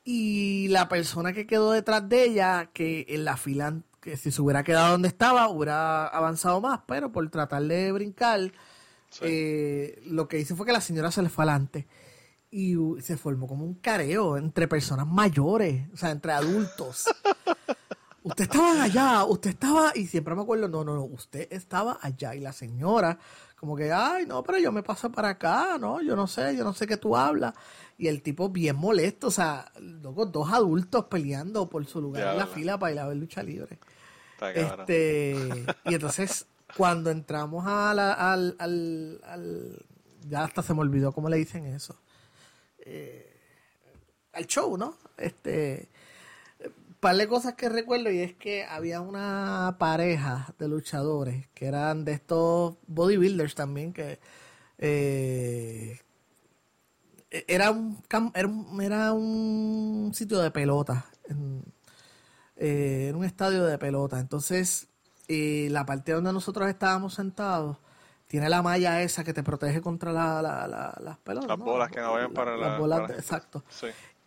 S4: Y la persona que quedó detrás de ella, que en la fila que si se hubiera quedado donde estaba, hubiera avanzado más, pero por tratar de brincar, eh, lo que hizo fue que la señora se le fue adelante y se formó como un careo entre personas mayores, o sea, entre adultos. [LAUGHS] usted estaba allá, usted estaba, y siempre me acuerdo, no, no, no, usted estaba allá y la señora como que, ay, no, pero yo me paso para acá, no, yo no sé, yo no sé qué tú hablas. Y el tipo bien molesto, o sea, luego dos adultos peleando por su lugar en la fila para ir a ver lucha libre. Este, y entonces, cuando entramos a la, al, al, ya hasta se me olvidó cómo le dicen eso. Eh, al show, ¿no? Este, par de cosas que recuerdo y es que había una pareja de luchadores que eran de estos bodybuilders también que eh, era un era un, sitio de pelota eh, un estadio de pelota. Entonces eh, la parte donde nosotros estábamos sentados tiene la malla esa que te protege contra las pelotas
S2: las bolas que no vayan para
S4: las bolas exacto.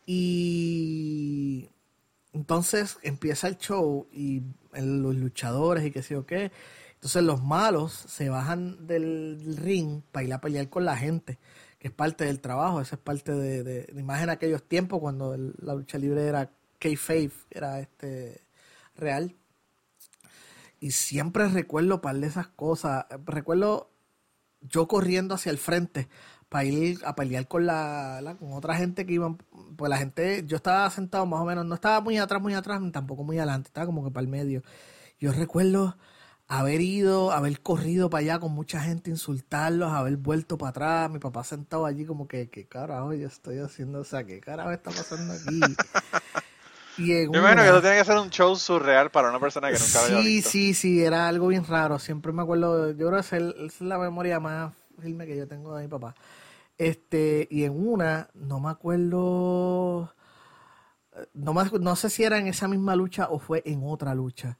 S4: Y entonces empieza el show y los luchadores y qué sé yo qué. Entonces los malos se bajan del ring para ir a pelear con la gente, que es parte del trabajo, esa es parte de, de, de imagen aquellos tiempos cuando la lucha libre era K-Faith, era este real. Y siempre recuerdo par de esas cosas. Recuerdo yo corriendo hacia el frente para ir a pelear con la, con otra gente que iban pues la gente yo estaba sentado más o menos no estaba muy atrás muy atrás ni tampoco muy adelante estaba como que para el medio yo recuerdo haber ido haber corrido para allá con mucha gente insultarlos haber vuelto para atrás mi papá sentado allí como que qué carajo yo estoy haciendo o sea qué carajo está pasando aquí
S2: y en yo que eso tiene que ser un show surreal para una persona que nunca había
S4: visto. Sí, sí, sí, era algo bien raro. Siempre me acuerdo, yo creo que es la memoria más filme que yo tengo de mi papá. Este, y en una, no me acuerdo, no, no sé si era en esa misma lucha o fue en otra lucha,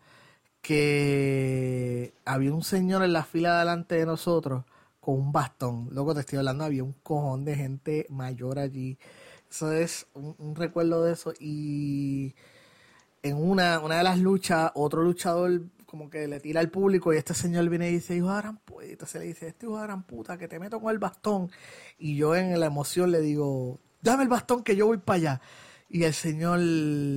S4: que había un señor en la fila delante de nosotros con un bastón. Luego te estoy hablando, había un cojón de gente mayor allí. Eso es un, recuerdo de eso. Y en una, una de las luchas, otro luchador como que le tira al público y este señor viene y dice, hijo de gran puta, se le dice, este hijo de gran puta, que te meto con el bastón. Y yo en la emoción le digo, dame el bastón que yo voy para allá. Y el señor,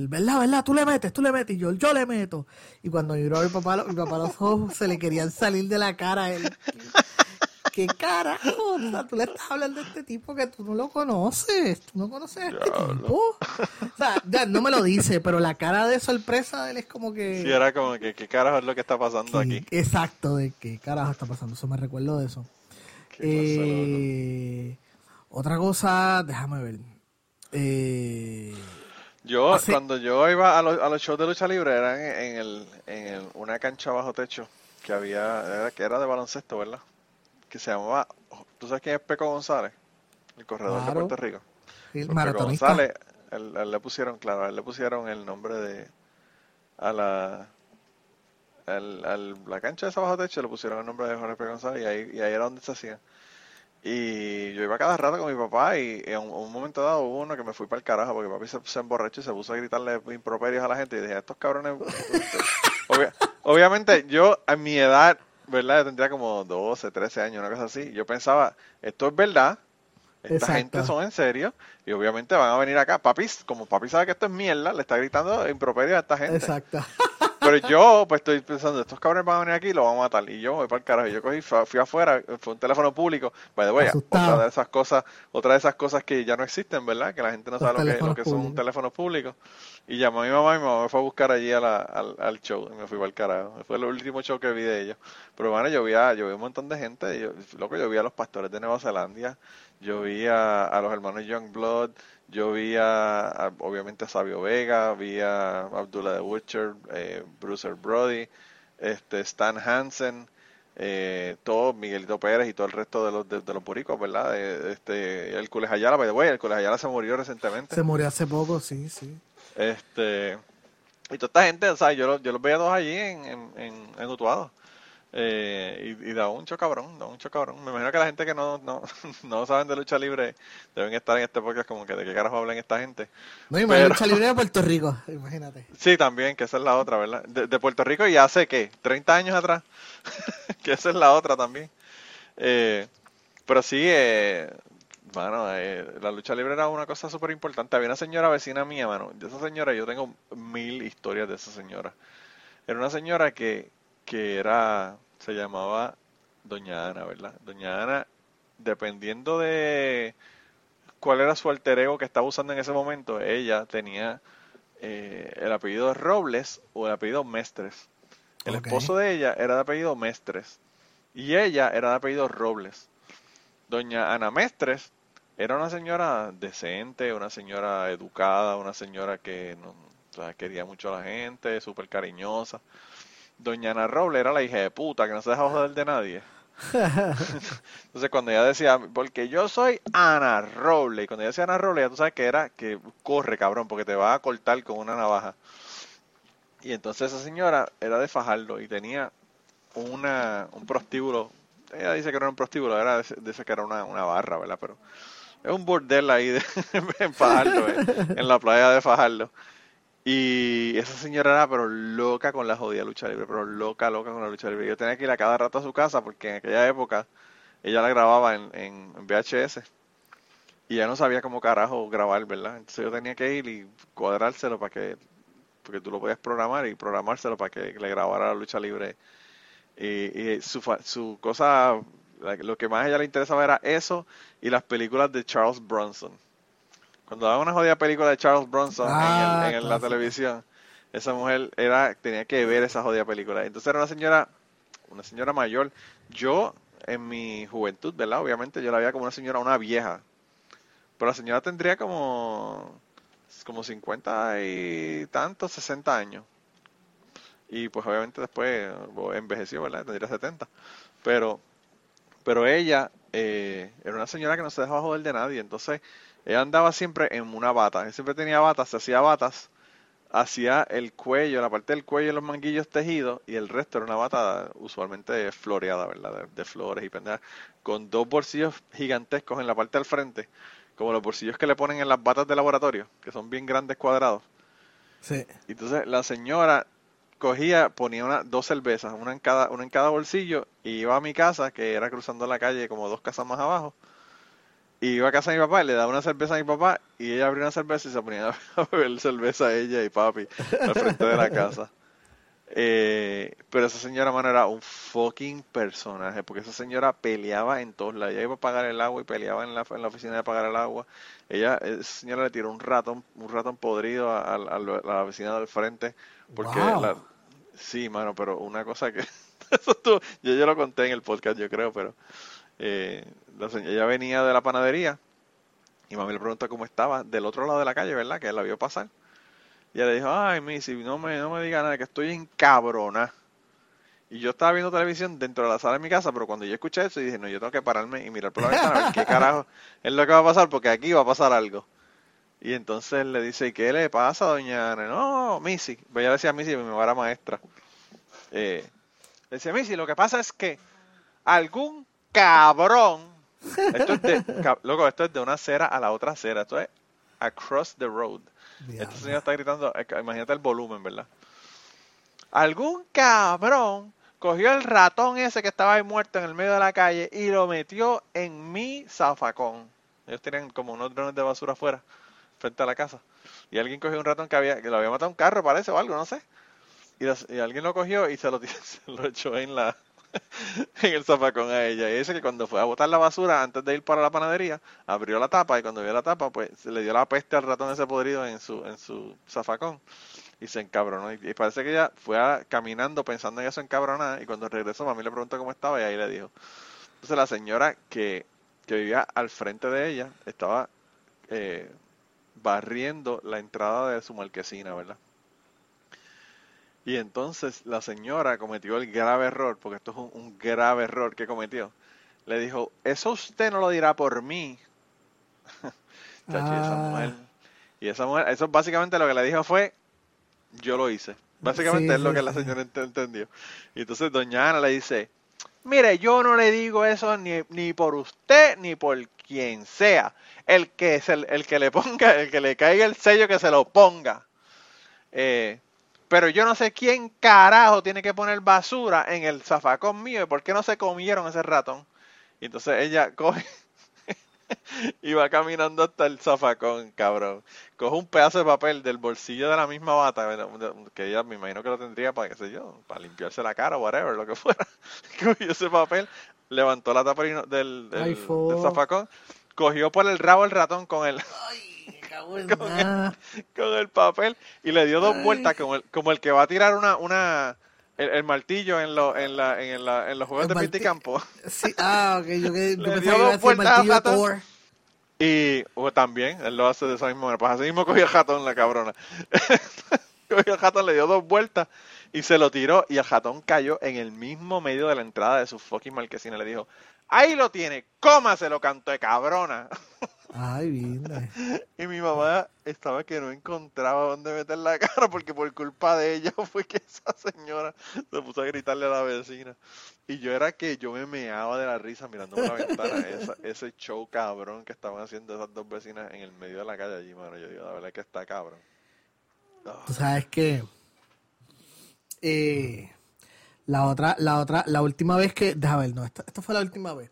S4: ¿verdad, verdad? Tú le metes, tú le metes. Y yo, yo le meto. Y cuando miró a mi papá, mi papá los ojos se le querían salir de la cara él. ¿Qué carajo? O sea, tú le estás hablando de este tipo que tú no lo conoces. Tú no conoces a este tipo. O sea, ya, no me lo dice, pero la cara de sorpresa de él es como que.
S2: Sí, era como que, ¿qué carajo es lo que está pasando aquí?
S4: Exacto, de qué carajo está pasando. Eso me recuerdo de eso. Eh, otra cosa, déjame ver. Eh,
S2: yo, cuando yo iba a, los, a los shows de lucha libre, eran en, el, en una cancha bajo techo que había, que era de baloncesto, ¿verdad? Que se llamaba, ¿tú sabes quién es Peco González? El corredor de Puerto Rico.
S4: el pues Peco González,
S2: él, le pusieron, claro, él le pusieron el nombre de, a la, al, la cancha de esa bajo techo le pusieron el nombre de Jorge Peco González y ahí, y ahí era donde se hacía. Y yo iba cada rato con mi papá y en un, momento dado hubo uno que me fui para el carajo porque papi se, se emborrachó y se puso a gritarle improperios a la gente y dije, estos cabrones... [LAUGHS] obviamente yo a mi edad ¿verdad? Yo tendría como 12, 13 años, una cosa así. Yo pensaba, esto es verdad, esta gente son en serio, y obviamente van a venir acá. Papi, como papi sabe que esto es mierda, le está gritando improperio a esta gente.
S4: Exacto. [LAUGHS]
S2: Pero yo, pues estoy pensando, estos cabrones van a venir aquí y lo van a matar. Y yo voy para el carajo. Yo cogí, fui afuera, fue un teléfono público. By the way, otra de esas cosas, otra de esas cosas que ya no existen, ¿verdad? Que la gente no sabe lo que, lo que son un teléfono público. Y llamó a mi mamá y mi mamá me fue a buscar allí a al, al, show. Y me fui para el carajo. Fue el último show que vi de ellos. Pero bueno, yo vi, a, yo vi un montón de gente. Yo, loco, yo vi a los pastores de Nueva Zelanda. Yo vi a, a los hermanos Youngblood. Yo vi a, obviamente a Sabio Vega, vi a Abdullah de Butcher, eh, Brucer Brody, este Stan Hansen, eh, todo Miguelito Pérez y todo el resto de los de, los buricos, ¿verdad? este el Cules Ayala, by the way, el Cules Ayala se murió recientemente.
S4: Se murió hace poco, sí, sí.
S2: Este y toda esta gente, o sea, yo, yo los veía todos allí en, en, en Utuado. Eh, y, da un cabrón, da un cabrón. Me imagino que la gente que no, no, [LAUGHS] no saben de lucha libre deben estar en este podcast como que de qué carajo hablan esta gente.
S4: No, y Pero... lucha libre de [LAUGHS] Puerto Rico, imagínate.
S2: Sí, también, que esa es la otra, ¿verdad? De, Puerto Rico y hace, ¿qué? 30 años atrás, [LAUGHS] que esa es la otra también. Eh, pero sí, eh, mano, eh, la lucha libre era una cosa súper importante. Había una señora vecina mía, mano. De esa señora yo tengo mil historias de esa señora. Era una señora que, que era, se llamaba Doña Ana, ¿verdad? Doña Ana, dependiendo de cuál era su alter ego que estaba usando en ese momento, ella tenía eh, el apellido Robles o el apellido Mestres. El esposo de ella era de apellido Mestres y ella era de apellido Robles. Doña Ana Mestres era una señora decente, una señora educada, una señora que no, O sea, quería mucho a la gente, súper cariñosa. Doña Ana Roble era la hija de puta que no se dejaba joder de nadie. [LAUGHS] Entonces cuando ella decía, porque yo soy Ana Roble, y cuando ella decía Ana Roble, ya tú sabes que era que corre, cabrón, porque te va a cortar con una navaja. Y entonces esa señora era de Fajardo y tenía una, un prostíbulo. Ella dice que no era un prostíbulo, era que era una, una barra, ¿verdad? Pero es un bordel ahí de, [LAUGHS] en Fajardo, en la playa de Fajardo. Y esa señora era pero loca con la jodida lucha libre, pero loca, loca con la lucha libre. Yo tenía que ir a cada rato a su casa porque en aquella época ella la grababa en, en, VHS y ya no sabía cómo carajo grabar, ¿verdad? Entonces yo tenía que ir y cuadrárselo para que, porque tú lo podías programar y programárselo para que le grabara la lucha libre. Y, su, su cosa, lo que más a ella le interesaba era eso y las películas de Charles Bronson cuando daba una jodida película de Charles Bronson en, ah, la televisión, esa mujer era tenía que ver esa jodida película. Entonces era una señora, una señora mayor. Yo, en mi juventud, ¿verdad? Obviamente yo la veía como una señora, una vieja. Pero la señora tendría como, como 50 y tantos, 60 años. Y pues obviamente después envejeció, ¿verdad? Tendría 70. Pero, pero ella eh, era una señora que no se dejaba joder de nadie. Entonces, ella andaba siempre en una bata. Ella siempre tenía batas, se hacía batas, hacía el cuello, la parte del cuello y los manguillos tejidos y el resto era una bata usualmente floreada, ¿verdad? De, flores y pendejas, con dos bolsillos gigantescos en la parte del frente, como los bolsillos que le ponen en las batas de laboratorio, que son bien grandes cuadrados. Sí. Entonces la señora cogía, ponía una, dos cervezas, una en cada, una en cada bolsillo, y iba a mi casa, que era cruzando la calle como dos casas más abajo, y iba a casa de mi papá, le daba una cerveza a mi papá y ella abría una cerveza y se ponía [LAUGHS] a beber cerveza a ella y papi al frente de la casa. [LAUGHS] Eh, pero esa señora, mano, era un fucking personaje, porque esa señora peleaba en todos lados. Ella iba a pagar el agua y peleaba en la, en la oficina de pagar el agua. Ella, esa señora le tiró un ratón, un ratón podrido a, la vecina del frente, porque la, sí, mano, pero una cosa que [LAUGHS] eso tú, yo, yo lo conté en el podcast, yo creo, pero eh, ella venía de la panadería y mami le preguntó cómo estaba del otro lado de la calle, ¿verdad? Que él la vio pasar. Y ella le dijo, ay, Missy, no me, no me diga nada, que estoy en cabrona. Y yo estaba viendo televisión dentro de la sala de mi casa, pero cuando yo escuché eso, dije, no, yo tengo que pararme y mirar por la ventana a ver qué carajo [LAUGHS] es lo que va a pasar, porque aquí va a pasar algo. Y entonces le dice, ¿y qué le pasa, doña Ana? No, Missy. Pues ella decía Missy, mi era maestra. Eh, le decía, Missy, lo que pasa es que algún cabrón. Esto es de, loco, esto es de una acera a la otra acera. Esto es across the road. Este señor está gritando, imagínate el volumen, ¿verdad? Algún cabrón cogió el ratón ese que estaba ahí muerto en el medio de la calle y lo metió en mi zafacón. Ellos tenían como unos drones de basura afuera, frente a la casa. Y alguien cogió un ratón que había, que lo había matado un carro, parece, o algo, no sé. Y, y alguien lo cogió y se lo, [LAUGHS] se lo echó en la, [LAUGHS] en el zafacón a ella. Y dice que cuando fue a botar la basura antes de ir para la panadería, abrió la tapa y cuando vio la tapa, pues se le dio la peste al ratón ese podrido en su, en su zafacón y se encabronó. Y, parece que ella fue caminando pensando en eso encabronada y cuando regresó, mami le preguntó cómo estaba y ahí le dijo. Entonces la señora que, que vivía al frente de ella estaba eh, barriendo la entrada de su marquesina, ¿verdad? Y entonces la señora cometió el grave error, porque esto es un, grave error que cometió. Le dijo, eso usted no lo dirá por mí. [LAUGHS] y esa ah. mujer. Y esa mujer, eso básicamente lo que le dijo fue, yo lo hice. Básicamente es lo que la señora entendió. Y entonces doña Ana le dice, mire, yo no le digo eso ni, ni por usted ni por quien sea. El que, es el, el que le ponga, el que le caiga el sello que se lo ponga. Eh, pero yo no sé quién carajo tiene que poner basura en el zafacón mío y por qué no se comieron ese ratón. Y entonces ella coge [LAUGHS] y va caminando hasta el zafacón, cabrón. Coge un pedazo de papel del bolsillo de la misma bata, que ella me imagino que lo tendría para, qué sé yo, para limpiarse la cara o whatever, lo que fuera. [LAUGHS] Cogió ese papel, levantó la tapa del, del, zafacón, cogió por el rabo el ratón con el... [LAUGHS] con, el, papel y le dio dos vueltas como el, como el que va a tirar una, una el, martillo en, lo, en, la, en, la, en los juegos de Campo.
S4: Sí, ah, ok, yo que [LAUGHS] le dio dos vueltas a
S2: Y también, él lo hace de esa misma manera. Pues así mismo [LAUGHS] cogió el jatón, la cabrona. cogió el jatón, le dio dos vueltas y se lo tiró. Y el jatón cayó en el mismo medio de la entrada de su fucking marquesina. Le dijo, ahí lo tiene, cómaselo, canto de cabrona.
S4: Ay, vida. [LAUGHS]
S2: Y mi mamá estaba que no encontraba dónde meter la cara porque por culpa de ella [LAUGHS] fue que esa señora se puso a gritarle a la vecina. Y yo era que yo me meaba de la risa mirando por la ventana [LAUGHS] ese show cabrón que estaban haciendo esas dos vecinas en el medio de la calle allí, mano. Yo digo, la verdad es que está cabrón.
S4: Tú sabes que eh, la otra, la otra, la última vez que, déjame ver, no, esta, esta fue la última vez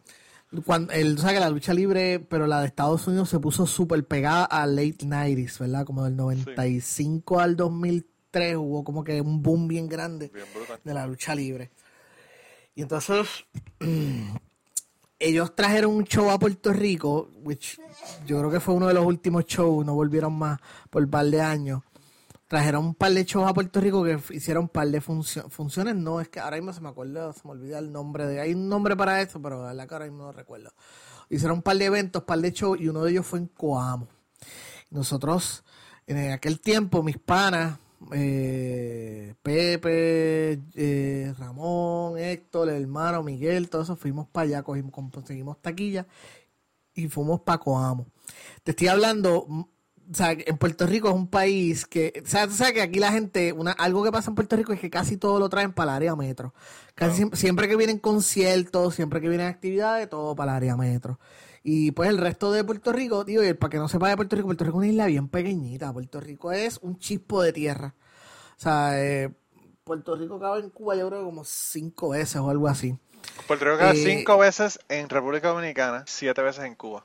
S4: cuando él sabe que la lucha libre, pero la de Estados Unidos se puso súper pegada a late 90s, ¿verdad? Como del 95 al 2003 hubo como que un boom bien grande de la lucha libre. Y entonces [CLEARS THROAT] ellos trajeron un show a Puerto Rico, which yo creo que fue uno de los últimos shows, no volvieron más por un par de años trajeron un par de shows a Puerto Rico que hicieron un par de funciones. No, es que ahora mismo se me acuerda, se me olvida el nombre de. Hay un nombre para eso, pero la cara ahora mismo no recuerdo. Hicieron un par de eventos, un par de shows y uno de ellos fue en Coamo. Nosotros, en aquel tiempo, mis panas, eh, Pepe, eh, Ramón, Héctor, el hermano, Miguel, todos esos fuimos para allá, cogimos, conseguimos taquilla y fuimos para Coamo. Te estoy hablando o sea, en Puerto Rico es un país que, o sea, tú sabes que aquí la gente, una, algo que pasa en Puerto Rico es que casi todo lo traen para el área metro. Casi siempre, que vienen conciertos, siempre que vienen actividades, todo para el área metro. Y pues el resto de Puerto Rico, digo, y para que no sepa de Puerto Rico, Puerto Rico es una isla bien pequeñita. Puerto Rico es un chispo de tierra. O sea, eh, Puerto Rico cabe en Cuba yo creo como cinco veces o algo así.
S2: Puerto Rico cabe eh, cinco veces en República Dominicana, siete veces en Cuba.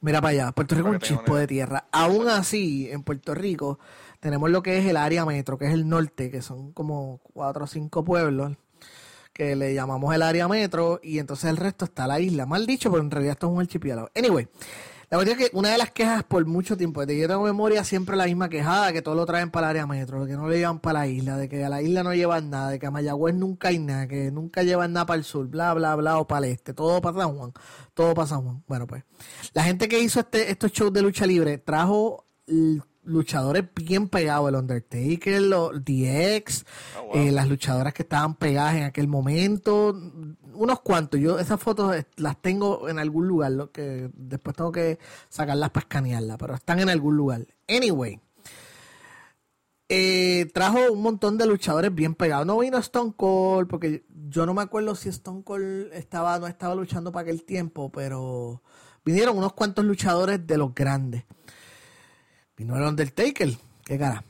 S4: Mira para allá, Puerto Rico es un chispo de tierra. Aún así, en Puerto Rico tenemos lo que es el área metro, que es el norte, que son como cuatro o cinco pueblos que le llamamos el área metro y entonces el resto está la isla. Mal dicho, pero en realidad esto es un archipiélago. Anyway, la verdad es que una de las quejas por mucho tiempo, desde que yo tengo memoria, siempre la misma quejada, que todo lo traen para el área metro, de que no le llevan para la isla, de que a la isla no llevan nada, de que a Mayagüez nunca hay nada, que nunca llevan nada para el sur, bla, bla, bla, o para el este, todo para San Juan, todo para San Juan. Bueno, pues, la gente que hizo este, estos shows de lucha libre trajo luchadores bien pegados, el Undertaker, los DX, oh, eh, las luchadoras que estaban pegadas en aquel momento, unos cuantos. Yo esas fotos las tengo en algún lugar, lo que después tengo que sacarlas para escanearlas, pero están en algún lugar. Anyway, eh, trajo un montón de luchadores bien pegados. No vino Stone Cold, porque yo no me acuerdo si Stone Cold estaba, no estaba luchando para aquel tiempo, pero vinieron unos cuantos luchadores de los grandes. Vino el Undertaker, qué cara.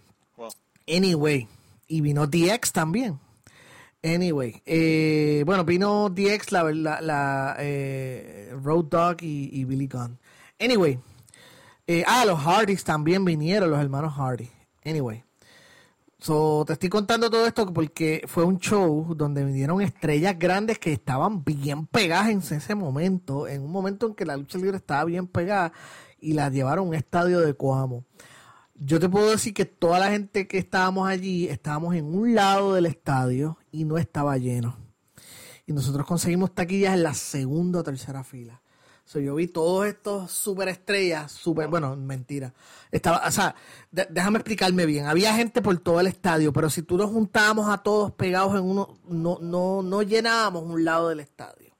S4: Anyway, y vino DX también. Anyway, eh, bueno, vino DX, la, la, la eh, Road Dog y, Billy Gunn. Anyway, eh, ah, los Hardys también vinieron, los hermanos Hardy. Anyway, so, te estoy contando todo esto porque fue un show donde vinieron estrellas grandes que estaban bien pegadas en ese momento, en un momento en que la lucha libre estaba bien pegada y las llevaron a un estadio de Coamo yo te puedo decir que toda la gente que estábamos allí, estábamos en un lado del estadio y no estaba lleno. Y nosotros conseguimos taquillas en la segunda o tercera fila. So, yo vi todos estos superestrellas, super, bueno, mentira. Estaba, o sea, déjame explicarme bien. Había gente por todo el estadio, pero si tú nos juntábamos a todos pegados en uno, no, no, no llenábamos un lado del estadio.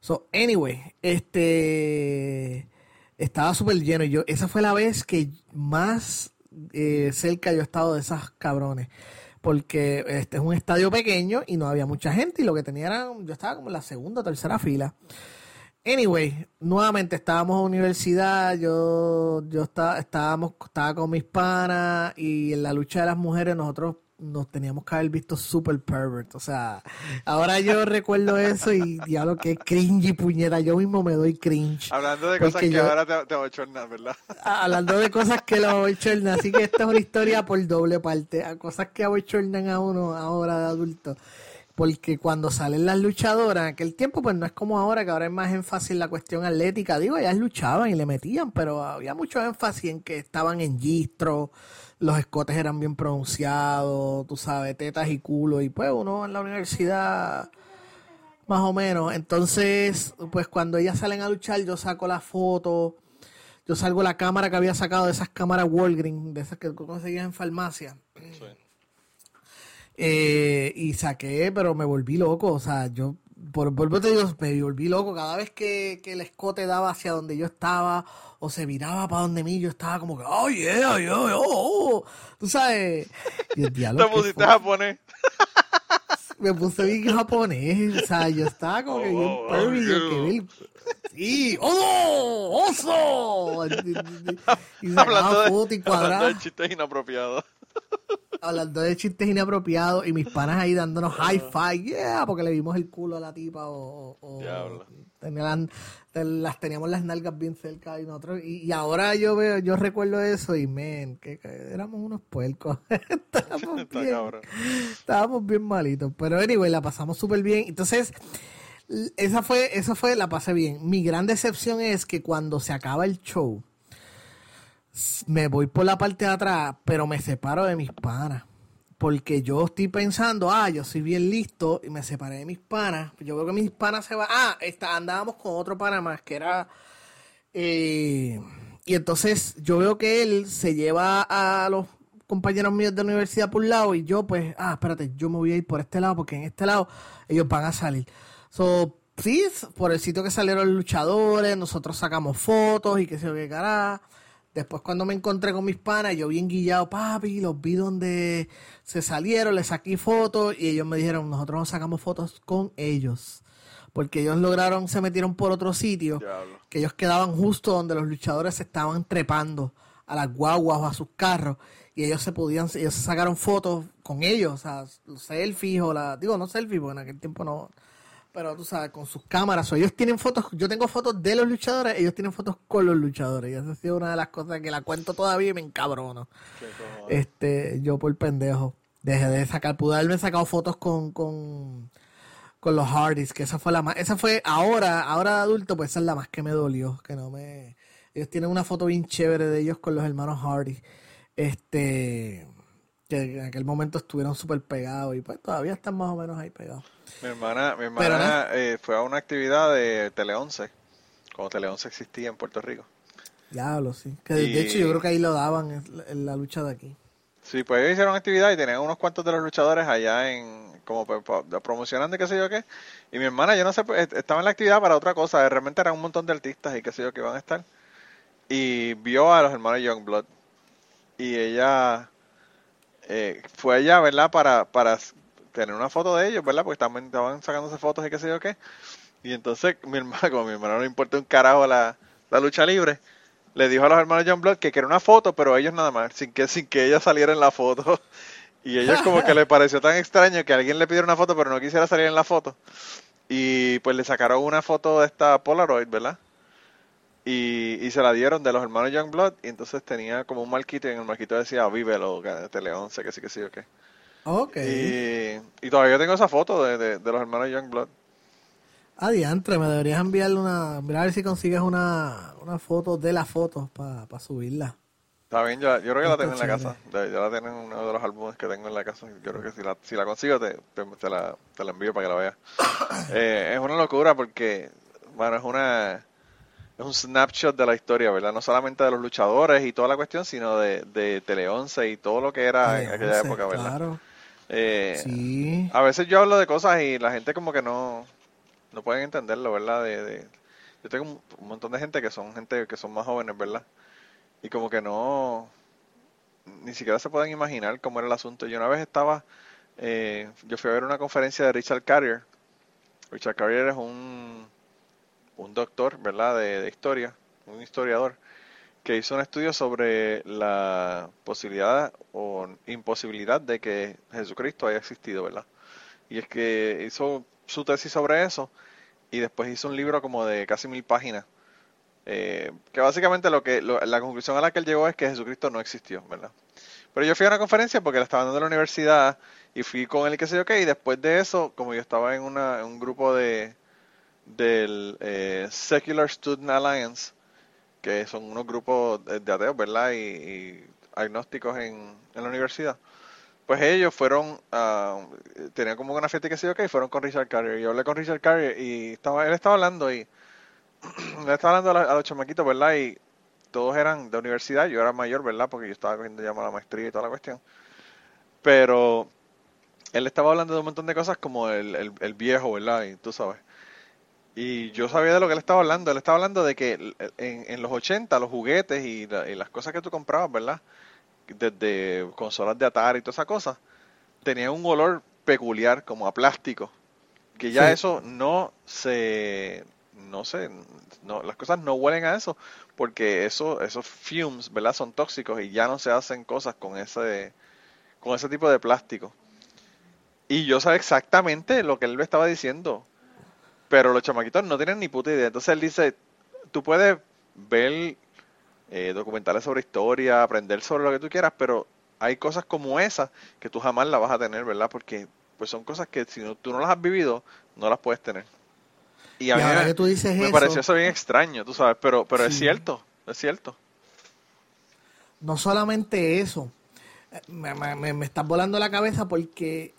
S4: So, anyway, este estaba súper lleno. Y yo, esa fue la vez que más eh, cerca yo he estado de esas cabrones. Porque este es un estadio pequeño y no había mucha gente. Y lo que tenía era. Yo estaba como en la segunda o tercera fila. Anyway, nuevamente estábamos en universidad, yo, yo estaba, estábamos, estaba con mis panas y en la lucha de las mujeres nosotros nos teníamos que haber visto super pervert. O sea, ahora yo recuerdo eso y diablo que cringe y puñeta. Yo mismo me doy cringe.
S2: Hablando de cosas que ahora te, te ¿verdad?
S4: Ah, hablando de cosas que lo abochornan. Así que esta es una historia por doble parte. A cosas que abochornan a uno ahora de adulto. Porque cuando salen las luchadoras, en aquel tiempo, pues no es como ahora, que ahora es más énfasis en la cuestión atlética. Digo, ellas luchaban y le metían, pero había mucho énfasis en que estaban en gistro los escotes eran bien pronunciados, tú sabes, tetas y culo. Y pues uno en la universidad, más o menos. Entonces, pues cuando ellas salen a luchar, yo saco la foto, yo salgo la cámara que había sacado de esas cámaras Walgreens, de esas que conseguías en farmacia. Eh, y saqué, pero me volví loco, o sea, yo por, por te digo, me volví loco cada vez que, el escote daba hacia donde yo estaba o se viraba para donde mí, yo estaba como que, oh yeah, yeah, oh, oh". tú sabes.
S2: Y el diálogo Te pusiste japonés. [LAUGHS]
S4: Me puse bien japonés, o sea, yo estaba como que bien oh, perry, que Sí, ¡Oh! ¡Oso!
S2: Y, [LAUGHS] hablando foto y cuadrado. Hablando de chistes inapropiados
S4: hablando de chistes inapropiados y mis panas ahí dándonos high five, yeah, porque le vimos el culo a la tipa o, o las, teníamos las nalgas bien cerca y nosotros y, ahora yo veo, yo recuerdo eso y men, que, éramos unos puercos. [LAUGHS] estábamos, bien, estábamos bien malitos, pero anyway, la pasamos súper bien. Entonces, esa fue, esa fue, la pasé bien. Mi gran decepción es que cuando se acaba el show, me voy por la parte de atrás, pero me separo de mis panas. Porque yo estoy pensando, ah, yo soy bien listo y me separé de mis panas. Yo creo que mis panas se van. Ah, está, andábamos con otro pana más que era. Eh, y entonces yo veo que él se lleva a los compañeros míos de la universidad por un lado y yo, pues, ah, espérate, yo me voy a ir por este lado porque en este lado ellos van a salir. So, sí, por el sitio que salieron los luchadores, nosotros sacamos fotos y qué sé yo qué carajo. Después cuando me encontré con mis panas, yo bien guillado, papi, los vi donde se salieron, les saqué fotos y ellos me dijeron, nosotros nos sacamos fotos con ellos. Porque ellos lograron, se metieron por otro sitio, que ellos quedaban justo donde los luchadores se estaban trepando a las guaguas o a sus carros y ellos se podían, ellos se sacaron fotos con ellos, o sea, los selfies o la, digo, no selfies, porque en aquel tiempo no, pero tú sabes, con sus cámaras, o ellos tienen fotos, yo tengo fotos de los luchadores, ellos tienen fotos con los luchadores, y esa ha sido una de las cosas que la cuento todavía y me encabrono. Este, yo por pendejo, dejé de sacar, pude haberme sacado fotos con, con, con los Hardys, que esa fue la más, esa fue ahora, ahora de adulto, pues esa es la más que me dolió, que no me, ellos tienen una foto bien chévere de ellos con los hermanos Hardy, este, que en aquel momento estuvieron súper pegados y pues todavía están más o menos ahí pegados.
S2: Mi hermana, mi hermana eh, fue a una actividad de Tele 11, cuando Tele 11 existía en Puerto Rico.
S4: Diablo, sí. Que de hecho yo creo que ahí lo daban en, la lucha de aquí.
S2: Sí, pues ellos hicieron actividad y tenían unos cuantos de los luchadores allá en, como promocionando qué sé yo qué. Y mi hermana, yo no sé, pues, estaba en la actividad para otra cosa. De repente eran un montón de artistas y qué sé yo que iban a estar. Y vio a los hermanos Youngblood. Y ella eh, fue allá, ¿verdad? Para, para tener una foto de ellos, ¿verdad? Porque estaban, estaban sacándose fotos y qué sé yo qué. Y entonces [LAUGHS] mi hermano, como mi hermano no le importa un carajo la, la lucha libre, le dijo a los hermanos John Blood que quería una foto, pero ellos nada más, sin que, sin que ella saliera en la foto. [LAUGHS] Y ellos como que le pareció tan extraño que alguien le pidiera una foto, pero no quisiera salir en la foto. Y pues le sacaron una foto de esta Polaroid, ¿verdad? Y, y se la dieron de los hermanos Youngblood y entonces tenía como un marquito y en el marquito decía Vívelo, Tele 11, que sí, que sí, o qué.
S4: Ok.
S2: Y, todavía tengo esa foto de, de, los hermanos Youngblood.
S4: Ah, diantre, me deberías enviarle una. Mira a ver si consigues una, una foto de la foto para subirla.
S2: Está bien, yo, yo creo que la tengo en la casa. Ya, la tengo en uno de los álbumes que tengo en la casa. Yo creo que si la, si la consigo, te, te, la, te la envío para que la veas. [COUGHS] Eh, es una locura porque, bueno, es una. Es un snapshot de la historia, ¿verdad? No solamente de los luchadores y toda la cuestión, sino de, de Tele 11 y todo lo que era en aquella época, ¿verdad? Claro. Eh, sí. A veces yo hablo de cosas y la gente como que no, no pueden entenderlo, ¿verdad? De, yo tengo un, montón de gente que son gente que son más jóvenes, ¿verdad? Y como que no, ni siquiera se pueden imaginar cómo era el asunto. Yo una vez estaba, eh, yo fui a ver una conferencia de Richard Carrier. Richard Carrier es un, un doctor, ¿verdad? de historia, un historiador que hizo un estudio sobre la posibilidad o imposibilidad de que Jesucristo haya existido, ¿verdad? Y es que hizo su tesis sobre eso y después hizo un libro como de casi mil páginas. Eh, que básicamente lo que la conclusión a la que él llegó es que Jesucristo no existió, ¿verdad? Pero yo fui a una conferencia porque la estaba dando en la universidad y fui con él qué sé yo qué, y después de eso, como yo estaba en, una, un grupo de del eh, Secular Student Alliance, que son unos grupos de ateos, ¿verdad? Y, agnósticos en, la universidad. pues ellos fueron, uh, tenían como una fiesta que se yo que fueron con Richard Carrier. Yo hablé con Richard Carrier y estaba, él estaba hablando y [CLEARS THROAT] le estaba hablando a, los chamaquitos, ¿verdad? Y todos eran de universidad, yo era mayor, ¿verdad? Porque yo estaba cogiendo ya la maestría y toda la cuestión. Pero él estaba hablando de un montón de cosas como el, el, viejo, ¿verdad? Y tú sabes. Y yo sabía de lo que él estaba hablando. Él estaba hablando de que en, en los 80 los juguetes y, y, las cosas que tú comprabas, ¿verdad? Desde consolas de Atari y todas esas cosas, tenían un olor peculiar, como a plástico. Que ya eso no se. No sé, no, las cosas no huelen a eso, porque eso, esos fumes, ¿verdad? Son tóxicos y ya no se hacen cosas con ese, con ese tipo de plástico. Y yo sabía exactamente lo que él me estaba diciendo. Pero los chamaquitos no tienen ni puta idea. Entonces él dice, tú puedes ver eh, documentales sobre historia, aprender sobre lo que tú quieras, pero hay cosas como esas que tú jamás las vas a tener, ¿verdad? Porque pues son cosas que si no, tú no las has vivido, no las puedes tener. Y a mí me, tú dices me pareció eso bien extraño, tú sabes, pero, pero es cierto, es cierto.
S4: No solamente eso, me, me, me estás volando la cabeza porque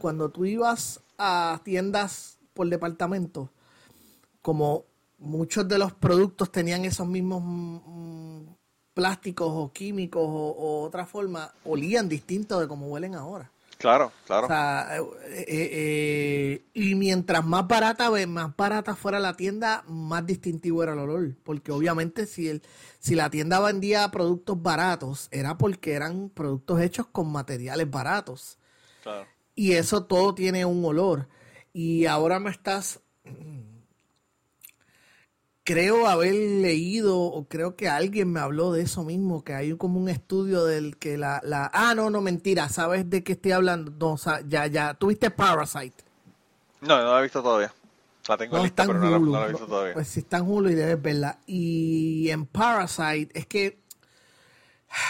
S4: cuando tú ibas a tiendas por departamento, como muchos de los productos tenían esos mismos mm, plásticos o químicos o, otra forma, olían distinto de como huelen ahora.
S2: Claro, claro.
S4: Eh, eh, eh, y mientras más barata, más barata fuera la tienda, más distintivo era el olor. Porque obviamente si, el, si la tienda vendía productos baratos, era porque eran productos hechos con materiales baratos. Claro. Y eso todo tiene un olor. Y ahora me estás creo haber leído, o creo que alguien me habló de eso mismo, que hay como un estudio del que la... la ah, no, no, mentira, ¿sabes de qué estoy hablando? No, ya, ya, ¿tuviste Parasite?
S2: No, no la he visto todavía. La tengo no, lista, pero no, la, he visto todavía.
S4: Pues si está en Hulu y debes verla. Y en Parasite, es que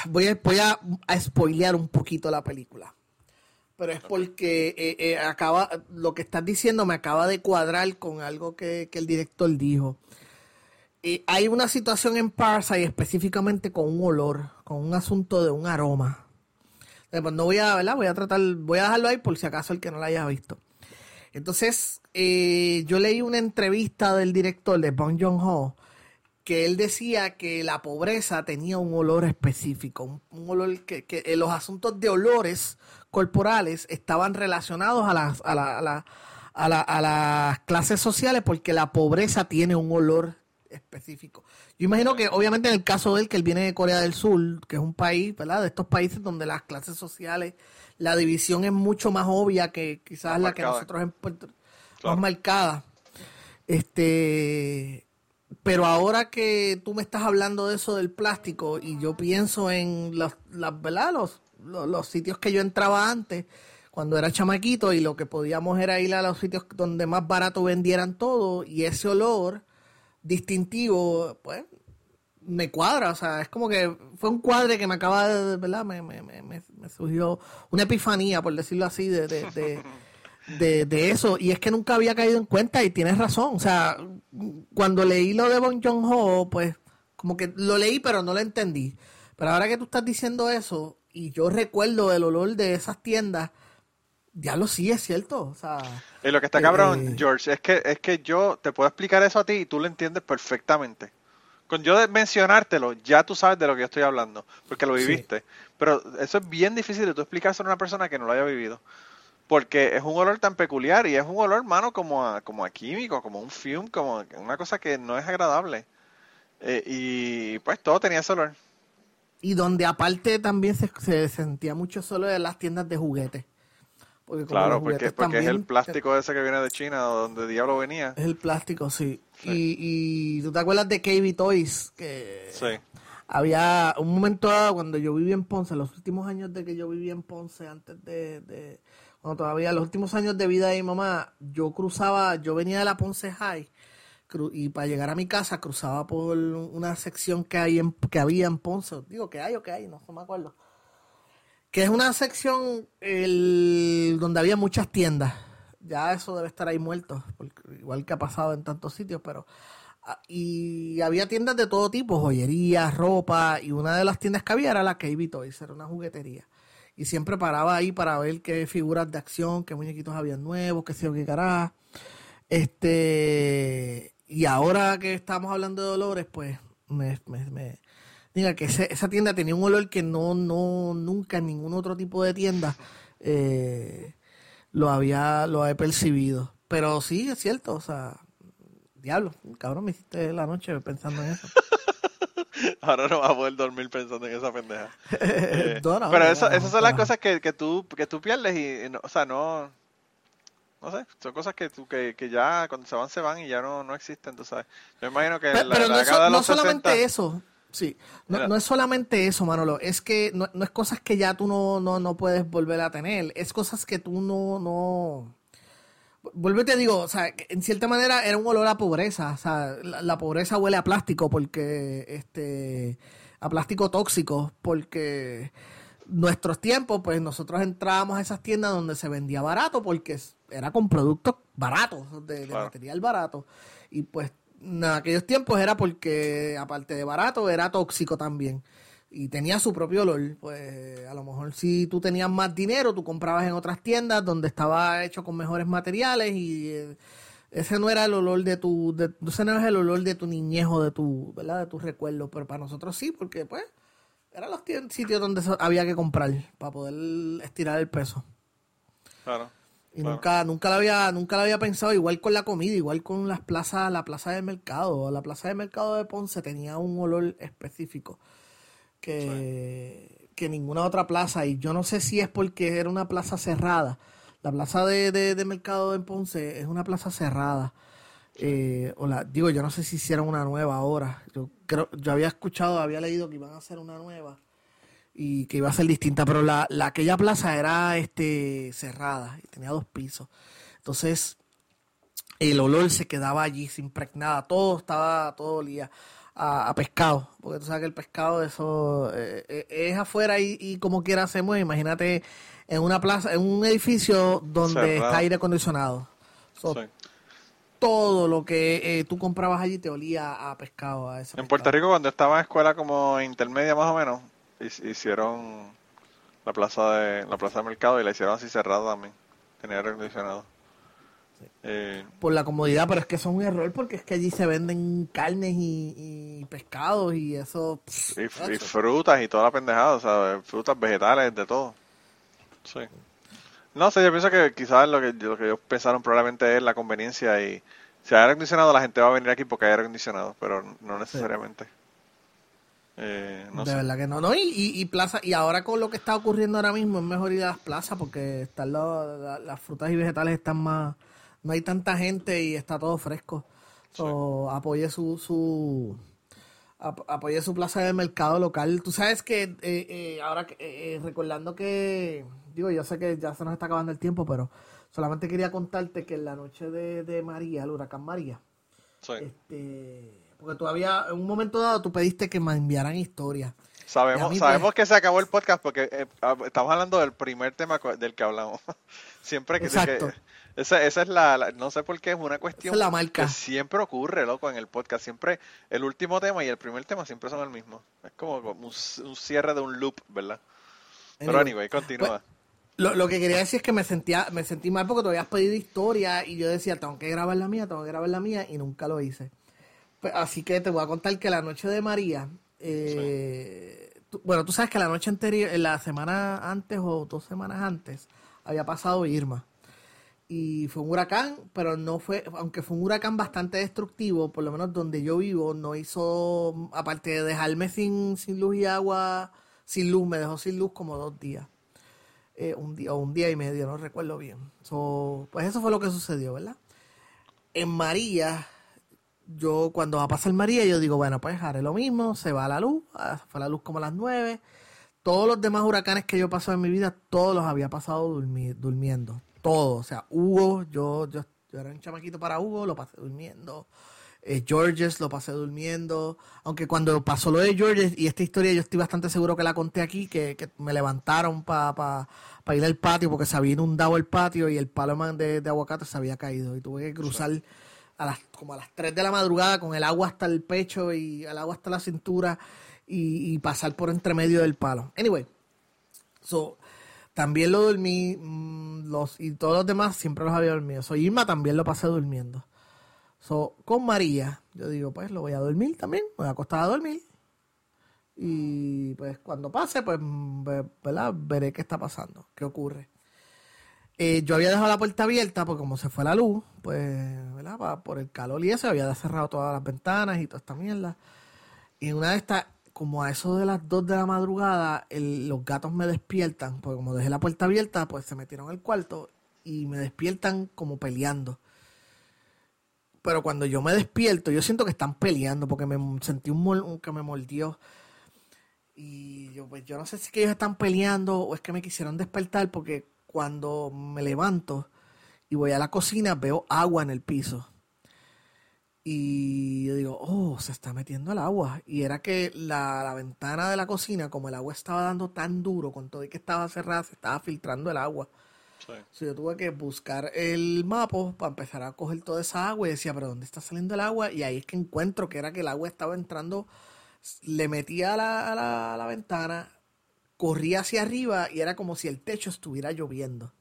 S4: voy a, voy a, spoilear un poquito la película. Pero es porque eh, eh, acaba, lo que estás diciendo me acaba de cuadrar con algo que, que el director dijo hay una situación en Parasite específicamente con un olor, con un asunto de un aroma. Pues no voy a, ¿verdad? Voy a tratar, voy a dejarlo ahí por si acaso el que no la haya visto. Entonces, eh, yo leí una entrevista del director de Bong Joon-ho que él decía que la pobreza tenía un olor específico, un, olor que, que eh, los asuntos de olores corporales estaban relacionados a las, a, la, a, la, a, la, a las clases sociales porque la pobreza tiene un olor específico. Yo imagino que obviamente en el caso de él, que él viene de Corea del Sur, que es un país, ¿verdad? De estos países donde las clases sociales, la división es mucho más obvia que quizás la que nosotros en Puerto más marcada. Este, pero ahora que tú me estás hablando de eso del plástico y yo pienso en las, ¿verdad? Los, los, sitios que yo entraba antes, cuando era chamaquito y lo que podíamos era ir a los sitios donde más barato vendieran todo y ese olor distintivo, pues me cuadra, o sea, es como que fue un cuadre que me acaba de, ¿verdad? Me, me, me, me surgió una epifanía, por decirlo así, de, de, de, de, eso, y es que nunca había caído en cuenta y tienes razón, o sea, cuando leí lo de Bon John Ho, pues como que lo leí pero no lo entendí, pero ahora que tú estás diciendo eso, y yo recuerdo el olor de esas tiendas, ya lo sí es cierto. O sea,
S2: y lo que está cabrón, eh, George, es que, es que yo te puedo explicar eso a ti y tú lo entiendes perfectamente. Con yo de mencionártelo, ya tú sabes de lo que yo estoy hablando, porque lo viviste. Pero eso es bien difícil de tú explicárselo a una persona que no lo haya vivido. Porque es un olor tan peculiar y es un olor, mano, como a, como a químico, como un fume, como una cosa que no es agradable. Eh, y pues todo tenía ese olor.
S4: Y donde aparte también se, se sentía mucho solo de las tiendas de juguetes
S2: claro, porque, es el plástico ese que viene de China, donde diablo venía.
S4: Es el plástico, sí. Y, y tú te acuerdas de KB Toys, que sí. había un momento dado cuando yo vivía en Ponce, los últimos años de que yo vivía en Ponce, antes de, de cuando todavía los últimos años de vida de mi mamá, yo cruzaba, yo venía de la Ponce High y para llegar a mi casa cruzaba por una sección que hay en, que había en Ponce, digo que hay o que hay, no, me acuerdo que es una sección el, donde había muchas tiendas. Ya eso debe estar ahí muerto, igual que ha pasado en tantos sitios, pero... Ah, y había tiendas de todo tipo, joyería, ropa, y una de las tiendas que había era la KB Toys, era una juguetería. y siempre paraba ahí para ver qué figuras de acción, qué muñequitos había nuevos, qué sé yo, qué carajo. Este, y ahora que estamos hablando de Dolores, pues me, diga que esa tienda tenía un olor que no, no, nunca en ningún otro tipo de tienda eh, lo había, lo he percibido. Pero sí, es cierto, o sea, diablo, cabrón, me hiciste la noche pensando en eso. [LAUGHS]
S2: Ahora no vas a poder dormir pensando en esa pendeja. [LAUGHS] Eh, pero eso, esas son las cosas que, que, tú, que tú pierdes y, o sea, no, no sé, son cosas que, tú, que, que ya cuando se van, se van y ya no, no existen, tú sabes. Yo imagino que
S4: pero, la, pero no, no solamente eso, sí, no, no, es solamente eso, Manolo, es que no, no es cosas que ya tú no, no, no puedes volver a tener, es cosas que tú no, no, Vuelvo y te digo, o sea, en cierta manera era un olor a pobreza. O sea, la, pobreza huele a plástico porque, este, a plástico tóxico, porque nuestros tiempos, pues nosotros entrábamos a esas tiendas donde se vendía barato porque era con productos baratos, de, material barato. Y pues en aquellos tiempos era porque, aparte de barato, era tóxico también y tenía su propio olor. Pues a lo mejor si tú tenías más dinero, tú comprabas en otras tiendas donde estaba hecho con mejores materiales y eh, ese no era el olor de tu, de, ese no es el olor de tu niñejo, de tu, ¿verdad? De tus recuerdos, pero para nosotros sí, porque pues eran los sitios donde había que comprar para poder estirar el peso.
S2: Claro.
S4: Y nunca, nunca la había, nunca la había pensado, igual con la comida, igual con las plazas, la plaza de mercado. La plaza de mercado de Ponce tenía un olor específico que, que ninguna otra plaza. Y yo no sé si es porque era una plaza cerrada. La plaza de, de, mercado en Ponce es una plaza cerrada. Eh, o la, digo, yo no sé si hicieron una nueva ahora. Yo creo, yo había escuchado, había leído que iban a hacer una nueva y que iba a ser distinta, pero la, la aquella plaza era este cerrada y tenía dos pisos. Entonces, el olor se quedaba allí, se impregnaba, todo estaba, todo olía a, pescado, porque tú sabes que el pescado eso eh, eh, es afuera y, como quiera mueve. Imagínate en una plaza, en un edificio donde está aire acondicionado. Todo lo que eh, tú comprabas allí te olía a pescado. A
S2: en Puerto Rico cuando estaba en escuela como intermedia más o menos, hicieron la plaza de la plaza de mercado y la hicieron así cerrada también. Tenía aire acondicionado.
S4: Eh, por la comodidad, pero es que eso es un error porque es que allí se venden carnes y, pescados y eso.
S2: y, frutas y toda la pendejada, o sea, frutas, vegetales, de todo. Sí. No sé, yo pienso que quizás lo que, lo que ellos pensaron probablemente es la conveniencia y si hay aire acondicionado la gente va a venir aquí porque hay aire acondicionado, pero no necesariamente.
S4: Eh, de verdad que no, no y, y, plaza y ahora con lo que está ocurriendo ahora mismo es mejor ir a las plazas porque están las frutas y vegetales están más no hay tanta gente y está todo fresco. So, apoye su, su apoye su plaza de mercado local. Tú sabes que eh, eh, ahora eh, recordando que digo, yo sé que ya se nos está acabando el tiempo, pero solamente quería contarte que en la noche de, María, el huracán María, este, porque todavía en un momento dado tú pediste que me enviaran historias.
S2: Sabemos, pues, sabemos que se acabó el podcast porque ah, estamos hablando del primer tema del que hablamos. [LAUGHS] Siempre que, que esa, esa es la, no sé por qué, es una cuestión que siempre ocurre, loco, en el podcast. Siempre el último tema y el primer tema siempre son el mismo. Es como, un, cierre de un loop, ¿verdad? Pero anyway, continúa.
S4: Pues, lo, que quería decir es que me sentía me sentí mal porque te habías pedido historia y yo decía, tengo que grabar la mía, tengo que grabar la mía y nunca lo hice. Pues, así que te voy a contar que la noche de María, eh, bueno, tú sabes que la noche anterior, la semana antes o dos semanas antes, había pasado Irma y fue un huracán, pero no fue, aunque fue un huracán bastante destructivo, por lo menos donde yo vivo, no hizo, aparte de dejarme sin, sin luz y agua, sin luz, me dejó sin luz como dos días. Eh, un día o un día y medio, no recuerdo bien. pues eso fue lo que sucedió, ¿verdad? En María, yo cuando va a pasar María, yo digo, bueno, pues haré lo mismo, se va la luz, ah, fue la luz como a las nueve. Todos los demás huracanes que yo pasado en mi vida, todos los había pasado durmiendo todo. O sea, Hugo, yo, yo, yo era un chamaquito para Hugo, lo pasé durmiendo. Eh, Georges lo pasé durmiendo. Aunque cuando pasó lo de Georges, y esta historia yo estoy bastante seguro que la conté aquí, que, que me levantaron para pa, pa ir al patio porque se había inundado el patio y el palo de, de aguacate se había caído. Y tuve que cruzar a las, como a las 3 de la madrugada con el agua hasta el pecho y el agua hasta la cintura y, pasar por entre medio del palo. Anyway, so, también lo dormí, mm, los, y todos los demás siempre los había dormido. So, Irma también lo pasé durmiendo. So, con María, yo digo, pues lo voy a dormir también, me voy a acostar a dormir. Y pues cuando pase, pues, ¿verdad? Veré qué está pasando, qué ocurre. Eh, yo había dejado la puerta abierta porque como se fue la luz, pues, ¿verdad? por el calor y eso, había cerrado todas las ventanas y toda esta mierda. Y una de estas, como a eso de las 2 de la madrugada, los gatos me despiertan, porque como dejé la puerta abierta, pues se metieron al cuarto y me despiertan como peleando. Pero cuando yo me despierto, yo siento que están peleando porque me sentí un, que me mordió. Y yo, pues yo no sé si que ellos están peleando o es que me quisieron despertar porque cuando me levanto y voy a la cocina veo agua en el piso. Y yo digo, oh, se está metiendo el agua. Y era que la, ventana de la cocina, como el agua estaba dando tan duro, con todo y que estaba cerrada, se estaba filtrando el agua. Sí. yo tuve que buscar el mapa para empezar a coger toda esa agua y decía, pero ¿dónde está saliendo el agua? Y ahí es que encuentro que era que el agua estaba entrando, le metía a la, a la ventana, corría hacia arriba y era como si el techo estuviera lloviendo.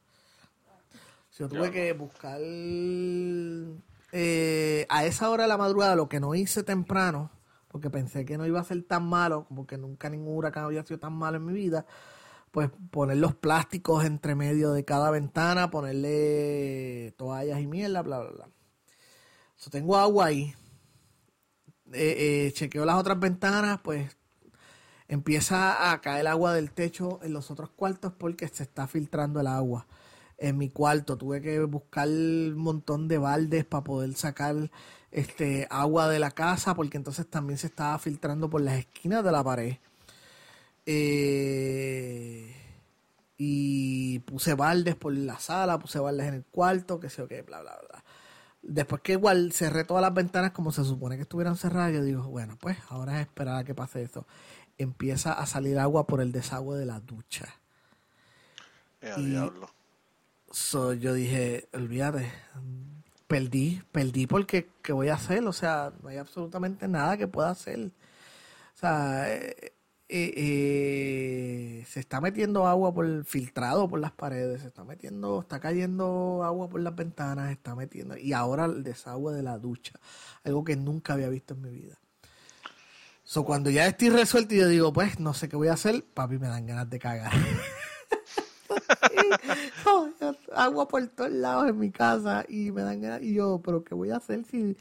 S4: Yo tuve que buscar eh, a esa hora de la madrugada, lo que no hice temprano, porque pensé que no iba a ser tan malo, como que nunca ningún huracán había sido tan malo en mi vida, pues poner los plásticos entre medio de cada ventana, ponerle toallas y mierda, bla, bla, bla. Yo tengo agua ahí. Eh, eh, chequeo las otras ventanas, pues empieza a caer agua del techo en los otros cuartos porque se está filtrando el agua. En mi cuarto tuve que buscar un montón de baldes para poder sacar este agua de la casa porque entonces también se estaba filtrando por las esquinas de la pared. Eh, y puse baldes por la sala, puse baldes en el cuarto, que sé yo qué, bla, bla, bla. Después que igual cerré todas las ventanas como se supone que estuvieran cerradas, yo digo, bueno, pues ahora es esperar a que pase eso empieza a salir agua por el desagüe de la ducha.
S2: Eh, y diablo.
S4: yo dije, olvídate, perdí, perdí porque ¿qué voy a hacer? O sea, no hay absolutamente nada que pueda hacer. O sea, eh, eh, se está metiendo agua por filtrado por las paredes, se está metiendo, está cayendo agua por las ventanas, está metiendo, y ahora el desagüe de la ducha, algo que nunca había visto en mi vida. So, cuando ya estoy resuelto y yo digo, pues no sé qué voy a hacer, papi, me dan ganas de cagar. [LAUGHS] agua por todos lados en mi casa y me dan ganas. Y yo, pero ¿qué voy a hacer si,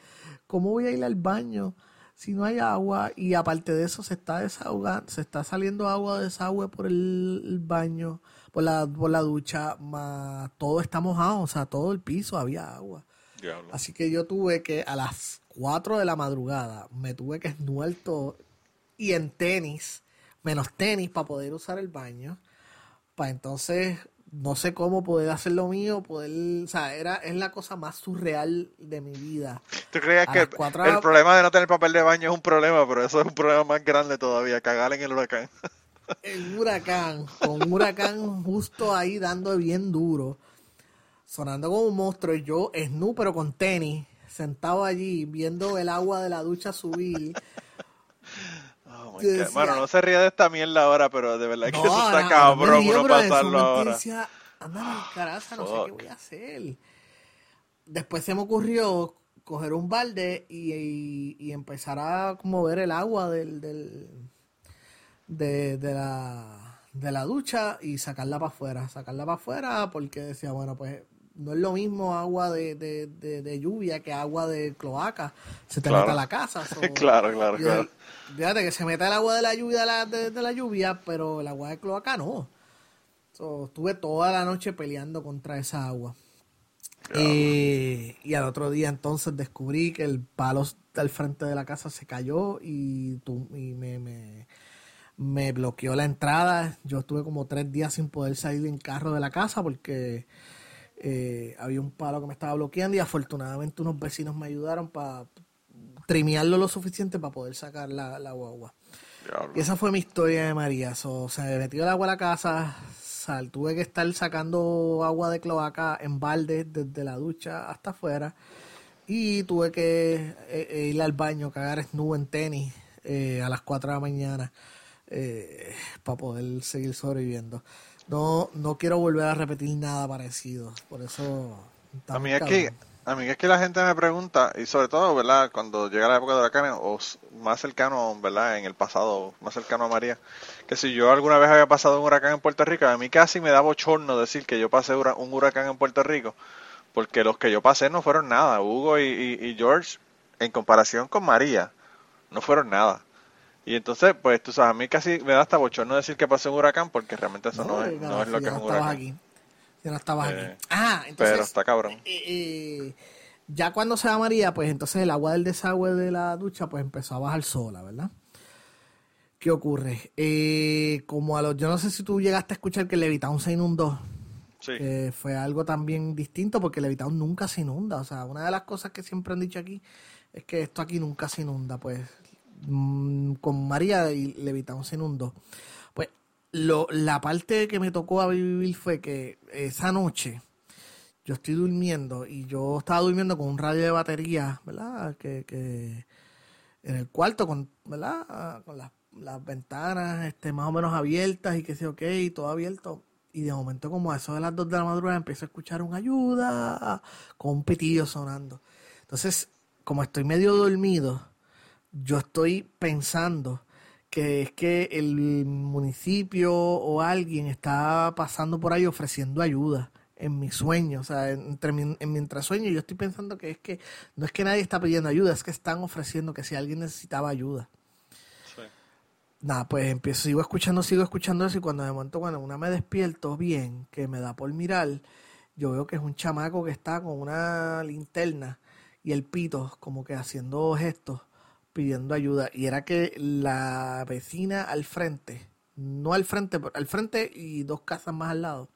S4: cómo voy a ir al baño si no hay agua? Y aparte de eso, se está desahogando, se está saliendo agua de desagüe por el, baño, por la, por la ducha, más todo está mojado, o sea, todo el piso había agua. Así que yo tuve que a las 4 de la madrugada me tuve que esnuar todo y en tenis, menos tenis para poder usar el baño. Para entonces, no sé cómo poder hacer lo mío, poder, o sea, era, es la cosa más surreal de mi vida.
S2: ¿Tú creías que el, problema de no tener papel de baño es un problema, pero eso es un problema más grande todavía, cagar en el huracán? [LAUGHS]
S4: El huracán, con un huracán justo ahí dando bien duro, sonando como un monstruo, y yo, snu pero con tenis, sentado allí viendo el agua de la ducha subir. [LAUGHS]
S2: Oh bueno, no se ríe de esta mierda ahora, pero de verdad que eso está cabrón no pasarlo ahora. Decía,
S4: anda caraza, no sé qué voy a hacer. Después se me ocurrió coger un balde y, empezar a mover el agua del, del de, de, la, de la ducha y sacarla para afuera. Sacarla para afuera porque decía, bueno, pues no es lo mismo agua de, de, de, lluvia que agua de cloaca. Se te mete a la casa. [LAUGHS]
S2: claro, claro, claro.
S4: Fíjate que se mete el agua de la lluvia de, la lluvia, pero el agua de cloaca no. estuve toda la noche peleando contra esa agua. Eh, y al otro día entonces descubrí que el palo del frente de la casa se cayó y, y me, me, me bloqueó la entrada. Yo estuve como tres días sin poder salir en carro de la casa porque eh, había un palo que me estaba bloqueando y afortunadamente unos vecinos me ayudaron para trimearlo lo suficiente para poder sacar la, la guagua. Y esa fue mi historia de María. se me metió el agua a la casa, sal, tuve que estar sacando agua de cloaca en balde desde la ducha hasta afuera. Y tuve que eh, eh, ir al baño, cagar snu en tenis a las 4 de la mañana para poder seguir sobreviviendo. No, no quiero volver a repetir nada parecido. Por eso.
S2: A mí es que a mí es que la gente me pregunta, y sobre todo, ¿verdad? Cuando llega la época de huracanes, o más cercano, ¿verdad? En el pasado, más cercano a María, que si yo alguna vez había pasado un huracán en Puerto Rico, a mí casi me da bochorno decir que yo pasé un huracán en Puerto Rico, porque los que yo pasé no fueron nada. Hugo y, George, en comparación con María, no fueron nada. Y entonces, pues tú sabes, a mí casi me da hasta bochorno decir que pasé un huracán, porque realmente eso no, es, no es lo que es un huracán
S4: no estabas aquí.
S2: Eh, ah, entonces. Pero está cabrón.
S4: Eh, eh, ya cuando se va María, pues entonces el agua del desagüe de la ducha, pues empezó a bajar sola, ¿verdad? ¿Qué ocurre? como a los. Yo no sé si tú llegaste a escuchar que el Levitown se inundó. Sí. fue algo también distinto porque el Levitown nunca se inunda. O sea, una de las cosas que siempre han dicho aquí es que esto aquí nunca se inunda. Pues con María y Levitown se inundó lo, la parte que me tocó a vivir fue que esa noche yo estoy durmiendo y yo estaba durmiendo con un radio de batería, ¿verdad? Que, que en el cuarto, con, ¿verdad? Con las, las ventanas este, más o menos abiertas y que sé, ok, todo abierto. Y de momento, como a eso de las dos de la madrugada, empiezo a escuchar un ayuda con un pitillo sonando. Entonces, como estoy medio dormido, yo estoy pensando que es que el municipio o alguien está pasando por ahí ofreciendo ayuda en mi sueño, o sea, entre mi, en mientras sueño yo estoy pensando que es que no es que nadie está pidiendo ayuda, es que están ofreciendo que si alguien necesitaba ayuda. Nada, pues empiezo, sigo escuchando, sigo escuchando eso y cuando de momento cuando una me despierto bien, que me da por mirar, yo veo que es un chamaco que está con una linterna y el pito como que haciendo gestos pidiendo ayuda y era que la vecina al frente, no al frente, al frente y dos casas más al lado,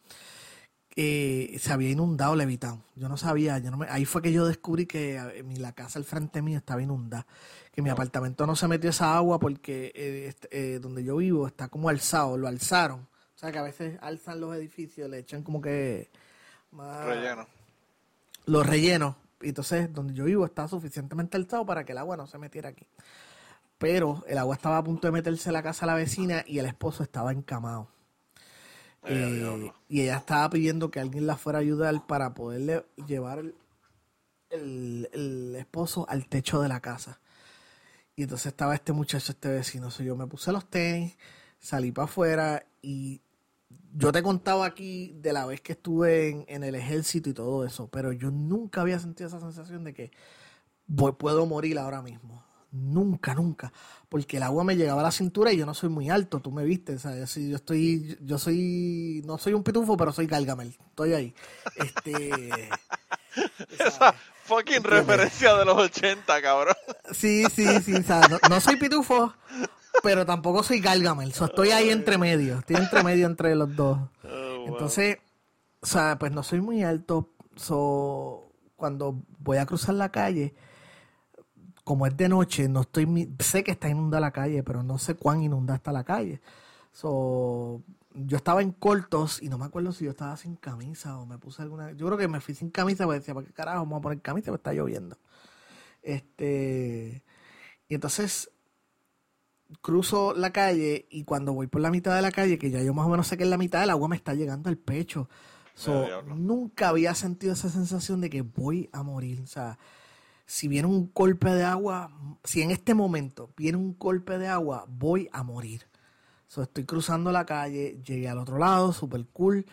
S4: eh, se había inundado Levitown. Yo no sabía, yo no me, ahí fue que yo descubrí que eh, la casa al frente mío estaba inundada, que mi apartamento no se metió esa agua porque eh, este, donde yo vivo está como alzado, lo alzaron. O sea que a veces alzan los edificios, le echan como que...
S2: Más, relleno.
S4: Los rellenos entonces, donde yo vivo está suficientemente alzado para que el agua no se metiera aquí. Pero el agua estaba a punto de meterse a la casa de la vecina y el esposo estaba encamado. Eh, y ella estaba pidiendo que alguien la fuera a ayudar para poderle llevar el, el, esposo al techo de la casa. Y entonces estaba este muchacho, este vecino. yo me puse los tenis, salí para afuera y yo te he contado aquí de la vez que estuve en, el ejército y todo eso, pero yo nunca había sentido esa sensación de que puedo morir ahora mismo. Nunca, nunca. Porque el agua me llegaba a la cintura y yo no soy muy alto, tú me viste. ¿sabes? Yo estoy, yo soy, no soy un pitufo, pero soy Gargamel. Estoy ahí. Este. [LAUGHS]
S2: Esa fucking referencia de los 80, cabrón.
S4: Sí, sí, sí. no soy pitufo, pero tampoco soy Gargamel. estoy ahí entre medio. Estoy entre medio entre los dos. [LAUGHS] Oh, Entonces, o sea, pues no soy muy alto. So, cuando voy a cruzar la calle, como es de noche, no estoy sé que está inundada la calle, pero no sé cuán inundada está la calle. So, yo estaba en cortos y no me acuerdo si yo estaba sin camisa o me puse alguna. Yo creo que me fui sin camisa porque decía, ¿para qué carajo vamos a poner camisa? Porque está lloviendo. Este. Y entonces cruzo la calle y cuando voy por la mitad de la calle, que ya yo más o menos sé que en la mitad el agua me está llegando al pecho. nunca había sentido esa sensación de que voy a morir. O sea, si viene un golpe de agua, si en este momento viene un golpe de agua, voy a morir. So, estoy cruzando la calle, llegué al otro lado, super cool.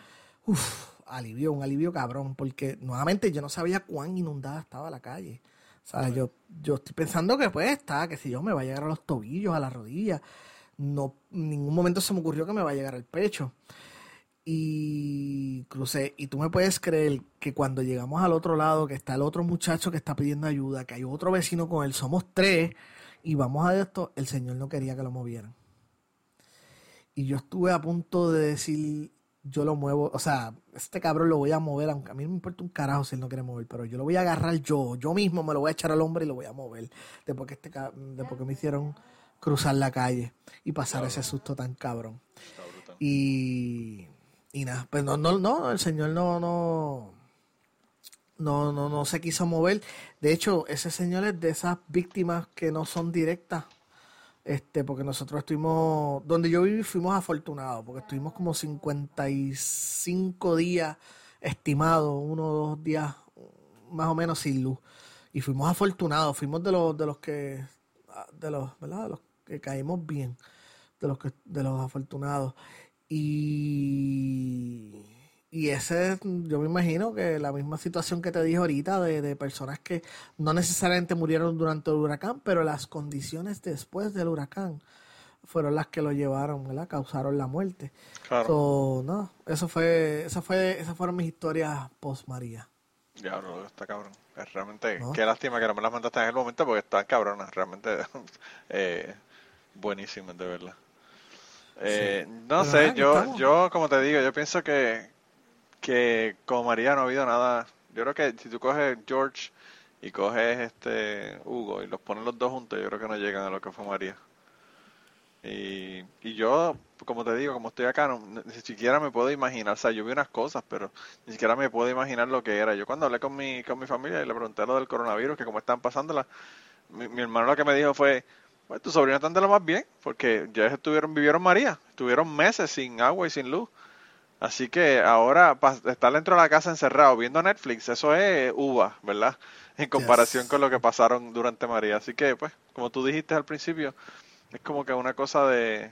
S4: Uf, alivio, un alivio cabrón, porque nuevamente yo no sabía cuán inundada estaba la calle. Sea, yo, yo estoy pensando que pues está, que si yo me va a llegar a los tobillos, a las rodillas. No, en ningún momento se me ocurrió que me va a llegar al pecho. Y crucé, y tú me puedes creer que cuando llegamos al otro lado, que está el otro muchacho que está pidiendo ayuda, que hay otro vecino con él, somos tres, y vamos a esto, el Señor no quería que lo movieran. Y yo estuve a punto de decir, yo lo muevo, o sea, este cabrón lo voy a mover, aunque a mí no me importa un carajo si él no quiere mover, pero yo lo voy a agarrar yo, yo mismo me lo voy a echar al hombre y lo voy a mover, después que, este, después que me hicieron cruzar la calle y pasar ese susto tan cabrón. Y, y nada, pues no, no, no, el señor no, no, no, no, no se quiso mover. De hecho, ese señor es de esas víctimas que no son directas Este, porque nosotros estuvimos, donde yo viví fuimos afortunados, porque estuvimos como 55 días estimados, uno o dos días más o menos sin luz. Y fuimos afortunados, fuimos de los, de los que, de los, ¿verdad? De los que caímos bien, de los que, de los afortunados. Y, y ese, yo me imagino que la misma situación que te dije ahorita de, de personas que no necesariamente murieron durante el huracán, pero las condiciones después del huracán fueron las que lo llevaron, ¿verdad? Causaron la muerte. Claro. no, eso fue, esa fue, esas fueron mis historias post María.
S2: Ya, bro, está cabrón. Realmente, qué lástima que no me las mandaste en el momento porque están cabronas, realmente [LAUGHS] eh, buenísimas, de verdad. Eh, no sé, yo, yo, como te digo, yo pienso que, que como María no ha habido nada. Yo creo que si tú coges George y coges este Hugo y los pones los dos juntos, yo creo que no llegan a lo que fue María. Y, y yo, como te digo, como estoy acá, no, ni siquiera me puedo imaginar, o sea, yo vi unas cosas, pero ni siquiera me puedo imaginar lo que era. Yo cuando hablé con mi, con mi familia y le pregunté lo del coronavirus, que cómo están pasándola, mi, mi hermano lo que me dijo fue, pues tus sobrinos están de lo más bien, porque ya estuvieron, vivieron María, estuvieron meses sin agua y sin luz. Así que ahora estar dentro de la casa encerrado viendo Netflix, eso es uva, ¿verdad? En comparación con lo que pasaron durante María. Así que, pues, como tú dijiste al principio, es como que una cosa de...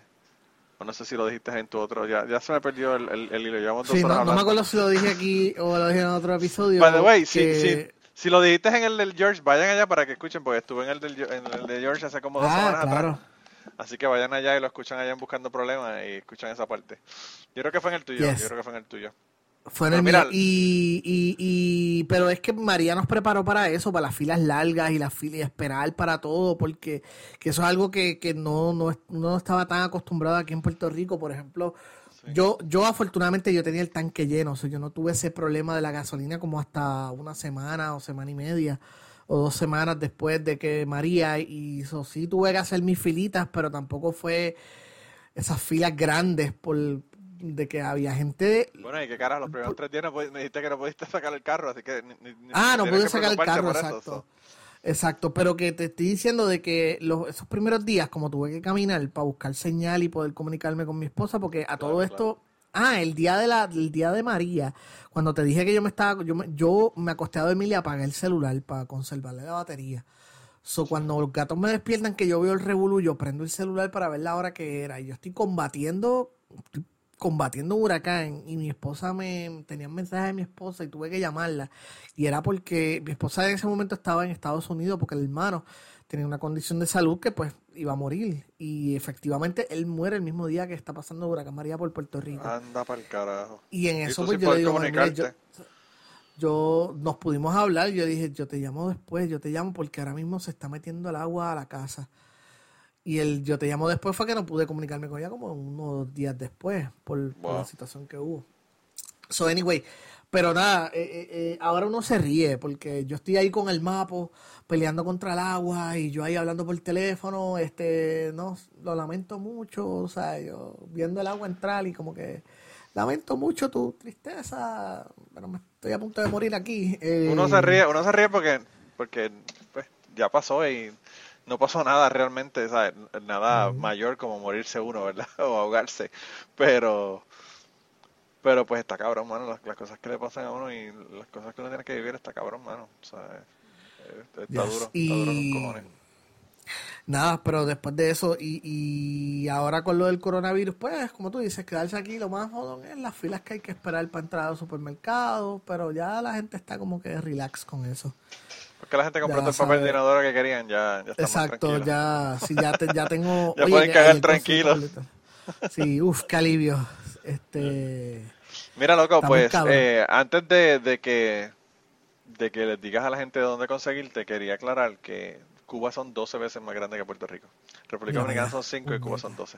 S2: no sé si lo dijiste en tu otro... Ya, ya se me perdió el, el, hilo. Llevamos
S4: sí, no, me acuerdo si lo dije aquí o lo dije en otro episodio.
S2: By the way, si, si, lo dijiste en el del George, vayan allá para que escuchen, porque estuve en el, del, en el de George hace como dos ah, semanas atrás. Así que vayan allá y lo escuchan allá en Buscando Problemas y escuchan esa parte. Yo creo que fue en el tuyo. Yo creo que fue en el tuyo.
S4: Fue en el mío. Y, y, y, pero es que María nos preparó para eso, para las filas largas y las filas y esperar para todo, porque que eso es algo que, que no, no, no estaba tan acostumbrado aquí en Puerto Rico. Por ejemplo, yo, yo afortunadamente yo tenía el tanque lleno, o sea, yo no tuve ese problema de la gasolina como hasta una semana o semana y media o dos semanas después de que María hizo. Sí tuve que hacer mis filitas, pero tampoco fue esas filas grandes por, de que había gente.
S2: Bueno, y que cara, los primeros tres días me dijiste que no pudiste sacar el carro, así que.
S4: ah, no pude sacar el carro, exacto. Exacto, pero que te estoy diciendo de que los, esos primeros días, como tuve que caminar para buscar señal y poder comunicarme con mi esposa, porque a todo esto. Ah, el día de la, el día de María, cuando te dije que yo me estaba, yo me, yo me acosté a dormir y apagué el celular para conservarle la batería. So, cuando los gatos me despiertan que yo veo el revolú, yo prendo el celular para ver la hora que era. Y yo estoy combatiendo, combatiendo un huracán y mi esposa me tenía un mensaje de mi esposa y tuve que llamarla y era porque mi esposa en ese momento estaba en Estados Unidos porque el hermano tenía una condición de salud que pues iba a morir y efectivamente él muere el mismo día que está pasando huracán María por Puerto Rico.
S2: Anda para el carajo.
S4: Y en eso pues yo le digo, yo, nos pudimos hablar, yo dije, yo te llamo después, yo te llamo porque ahora mismo se está metiendo el agua a la casa. Y el yo te llamo después fue que no pude comunicarme con ella como unos días después por, la situación que hubo. So, anyway, pero nada, eh, eh, eh, ahora uno se ríe porque yo estoy ahí con el mapo peleando contra el agua y yo ahí hablando por teléfono, este, no, lo lamento mucho, o sea, yo viendo el agua entrar y como que lamento mucho tu tristeza, pero me estoy a punto de morir aquí.
S2: Uno se ríe, uno se ríe porque, porque pues, ya pasó y no pasó nada realmente, ¿sabes? nada mayor como morirse uno, ¿verdad? [LAUGHS] o ahogarse, pero pero pues está cabrón, mano, las, cosas que le pasan a uno y las cosas que uno tiene que vivir está cabrón, mano, o está, duro, está duro cojones.
S4: Nada, pero después de eso y, y ahora con lo del coronavirus, pues como tú dices, quedarse aquí lo más jodón es las filas que hay que esperar para entrar al supermercado, pero ya la gente está como que relax con eso.
S2: Porque la gente compró todo el papel de inodoro que querían, ya, ya
S4: Exacto, ya, sí, ya, ya tengo... [LAUGHS]
S2: ya pueden cagar tranquilos.
S4: Sí, uff, qué alivio. [LAUGHS] Este...
S2: Mira, loco, pues eh, antes de, de, que de que les digas a la gente de dónde conseguirte, quería aclarar que Cuba son 12 veces más grande que Puerto Rico. República Dominicana son 5 y Cuba son 12.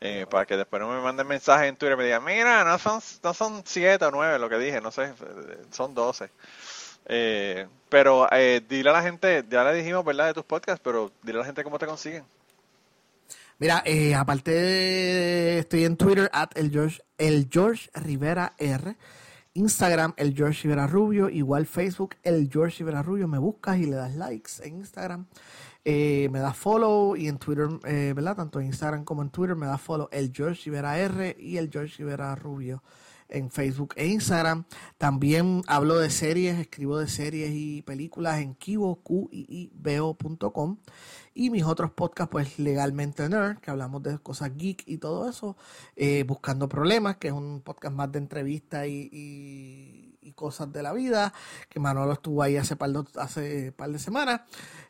S2: Eh, para que después no me manden mensajes en Twitter y me digan, mira, no son, no son 7 o 9 lo que dije, no sé, son 12. Eh, pero eh, dile a la gente, ya le dijimos, ¿verdad? De tus podcasts, pero dile a la gente cómo te consiguen.
S4: Mira, eh, aparte estoy en Twitter, at el George, el George Rivera R. Instagram, el George Rivera Rubio. Igual Facebook, el George Rivera Rubio. Me buscas y le das likes en Instagram. Eh, me da follow y en Twitter, eh, ¿verdad? Tanto en Instagram como en Twitter me da follow el George Rivera R y el George Rivera Rubio en Facebook e Instagram. También hablo de series, escribo de series y películas en kibo, y mis otros podcasts, pues Legalmente Nerd, que hablamos de cosas geek y todo eso, eh, Buscando Problemas, que es un podcast más de entrevistas y, cosas de la vida, que Manolo estuvo ahí hace par hace par de semanas.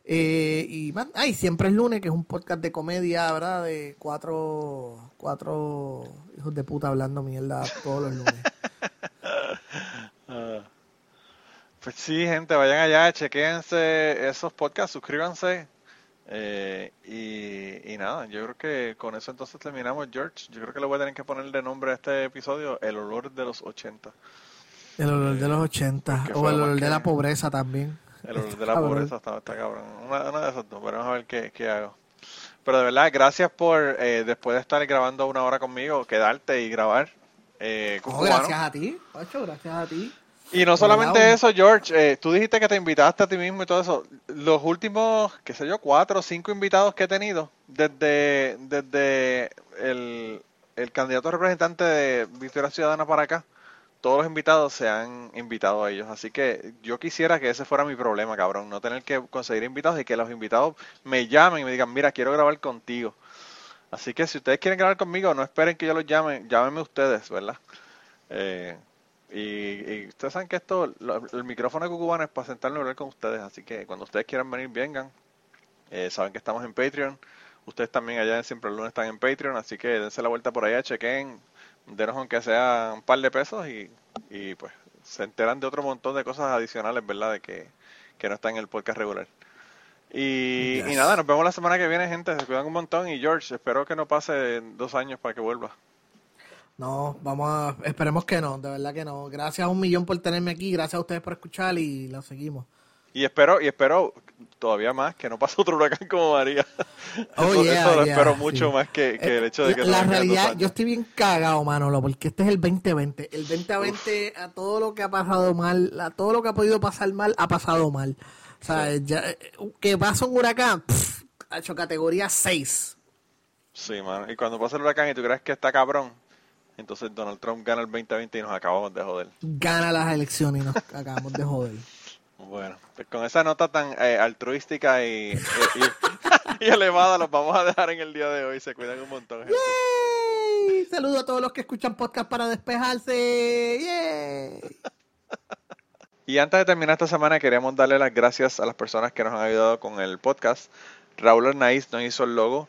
S4: Eh, y man, ay, siempre es lunes, que es un podcast de comedia, ¿verdad? De cuatro, cuatro hijos de puta hablando mierda todos los lunes. [LAUGHS]
S2: Ah. pues sí, gente, vayan allá, chequense esos podcasts, suscríbanse. Eh, y, y, nada, yo creo que con eso entonces terminamos, George. Yo creo que le voy a tener que poner de nombre a este episodio El olor de los 80.
S4: El olor de los 80, o el olor de la pobreza también.
S2: El olor de la pobreza está, cabrón. Una, de esas dos, veremos a ver qué, qué, hago. Pero de verdad, gracias por, eh, después de estar grabando una hora conmigo, quedarte y grabar.
S4: Eh, gracias a ti, Pacho, gracias a ti.
S2: Y no solamente eso, George, eh, tú dijiste que te invitaste a ti mismo y todo eso. Los últimos, qué sé yo, cuatro o cinco invitados que he tenido, desde, desde el, el candidato representante de Victoria Ciudadana para acá, todos los invitados se han invitado a ellos. Así que yo quisiera que ese fuera mi problema, cabrón. No tener que conseguir invitados y que los invitados me llamen y me digan, mira, quiero grabar contigo. Así que si ustedes quieren grabar conmigo, no esperen que yo los llame, llámenme ustedes, ¿verdad? Eh, y, ustedes saben que esto, el micrófono de Cucubano es para sentarme a hablar con ustedes. Así que cuando ustedes quieran venir, vengan. Eh, saben que estamos en Patreon. Ustedes también allá en Siempre el Lunes están en Patreon. Así que dense la vuelta por allá, chequen denos aunque sea un par de pesos y, y pues se enteran de otro montón de cosas adicionales, ¿verdad? De que, no está en el podcast regular. Y, y, nada, nos vemos la semana que viene, gente. Se cuidan un montón. Y George, espero que no pase dos años para que vuelva.
S4: No, vamos a. Esperemos que no, de verdad que no. Gracias a un millón por tenerme aquí. Gracias a ustedes por escuchar y lo seguimos.
S2: Y espero, y espero todavía más que no pase otro huracán como María.
S4: Oh, [LAUGHS]
S2: eso, lo espero mucho más que, el hecho de que
S4: La realidad, yo estoy bien cagado, Manolo, porque este es el 2020. El 2020, a todo lo que ha pasado mal, a todo lo que ha podido pasar mal, ha pasado mal. O sea, ya, que pasa un huracán, ha hecho categoría 6.
S2: Sí, mano. Y cuando pasa el huracán y tú crees que está cabrón, entonces Donald Trump gana el 2020 y nos acabamos de joder.
S4: Gana las elecciones y nos acabamos de joder.
S2: Bueno, pues con esa nota tan eh, altruística y, y, [LAUGHS] elevada los vamos a dejar en el día de hoy. Se cuidan un montón.
S4: ¡Yay! Saludo a todos los que escuchan podcast para despejarse. ¡Yay! [LAUGHS]
S2: Y antes de terminar esta semana, queríamos darle las gracias a las personas que nos han ayudado con el podcast. Raúl Arnaiz nos hizo el logo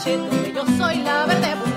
S5: Noche, donde yo soy la verde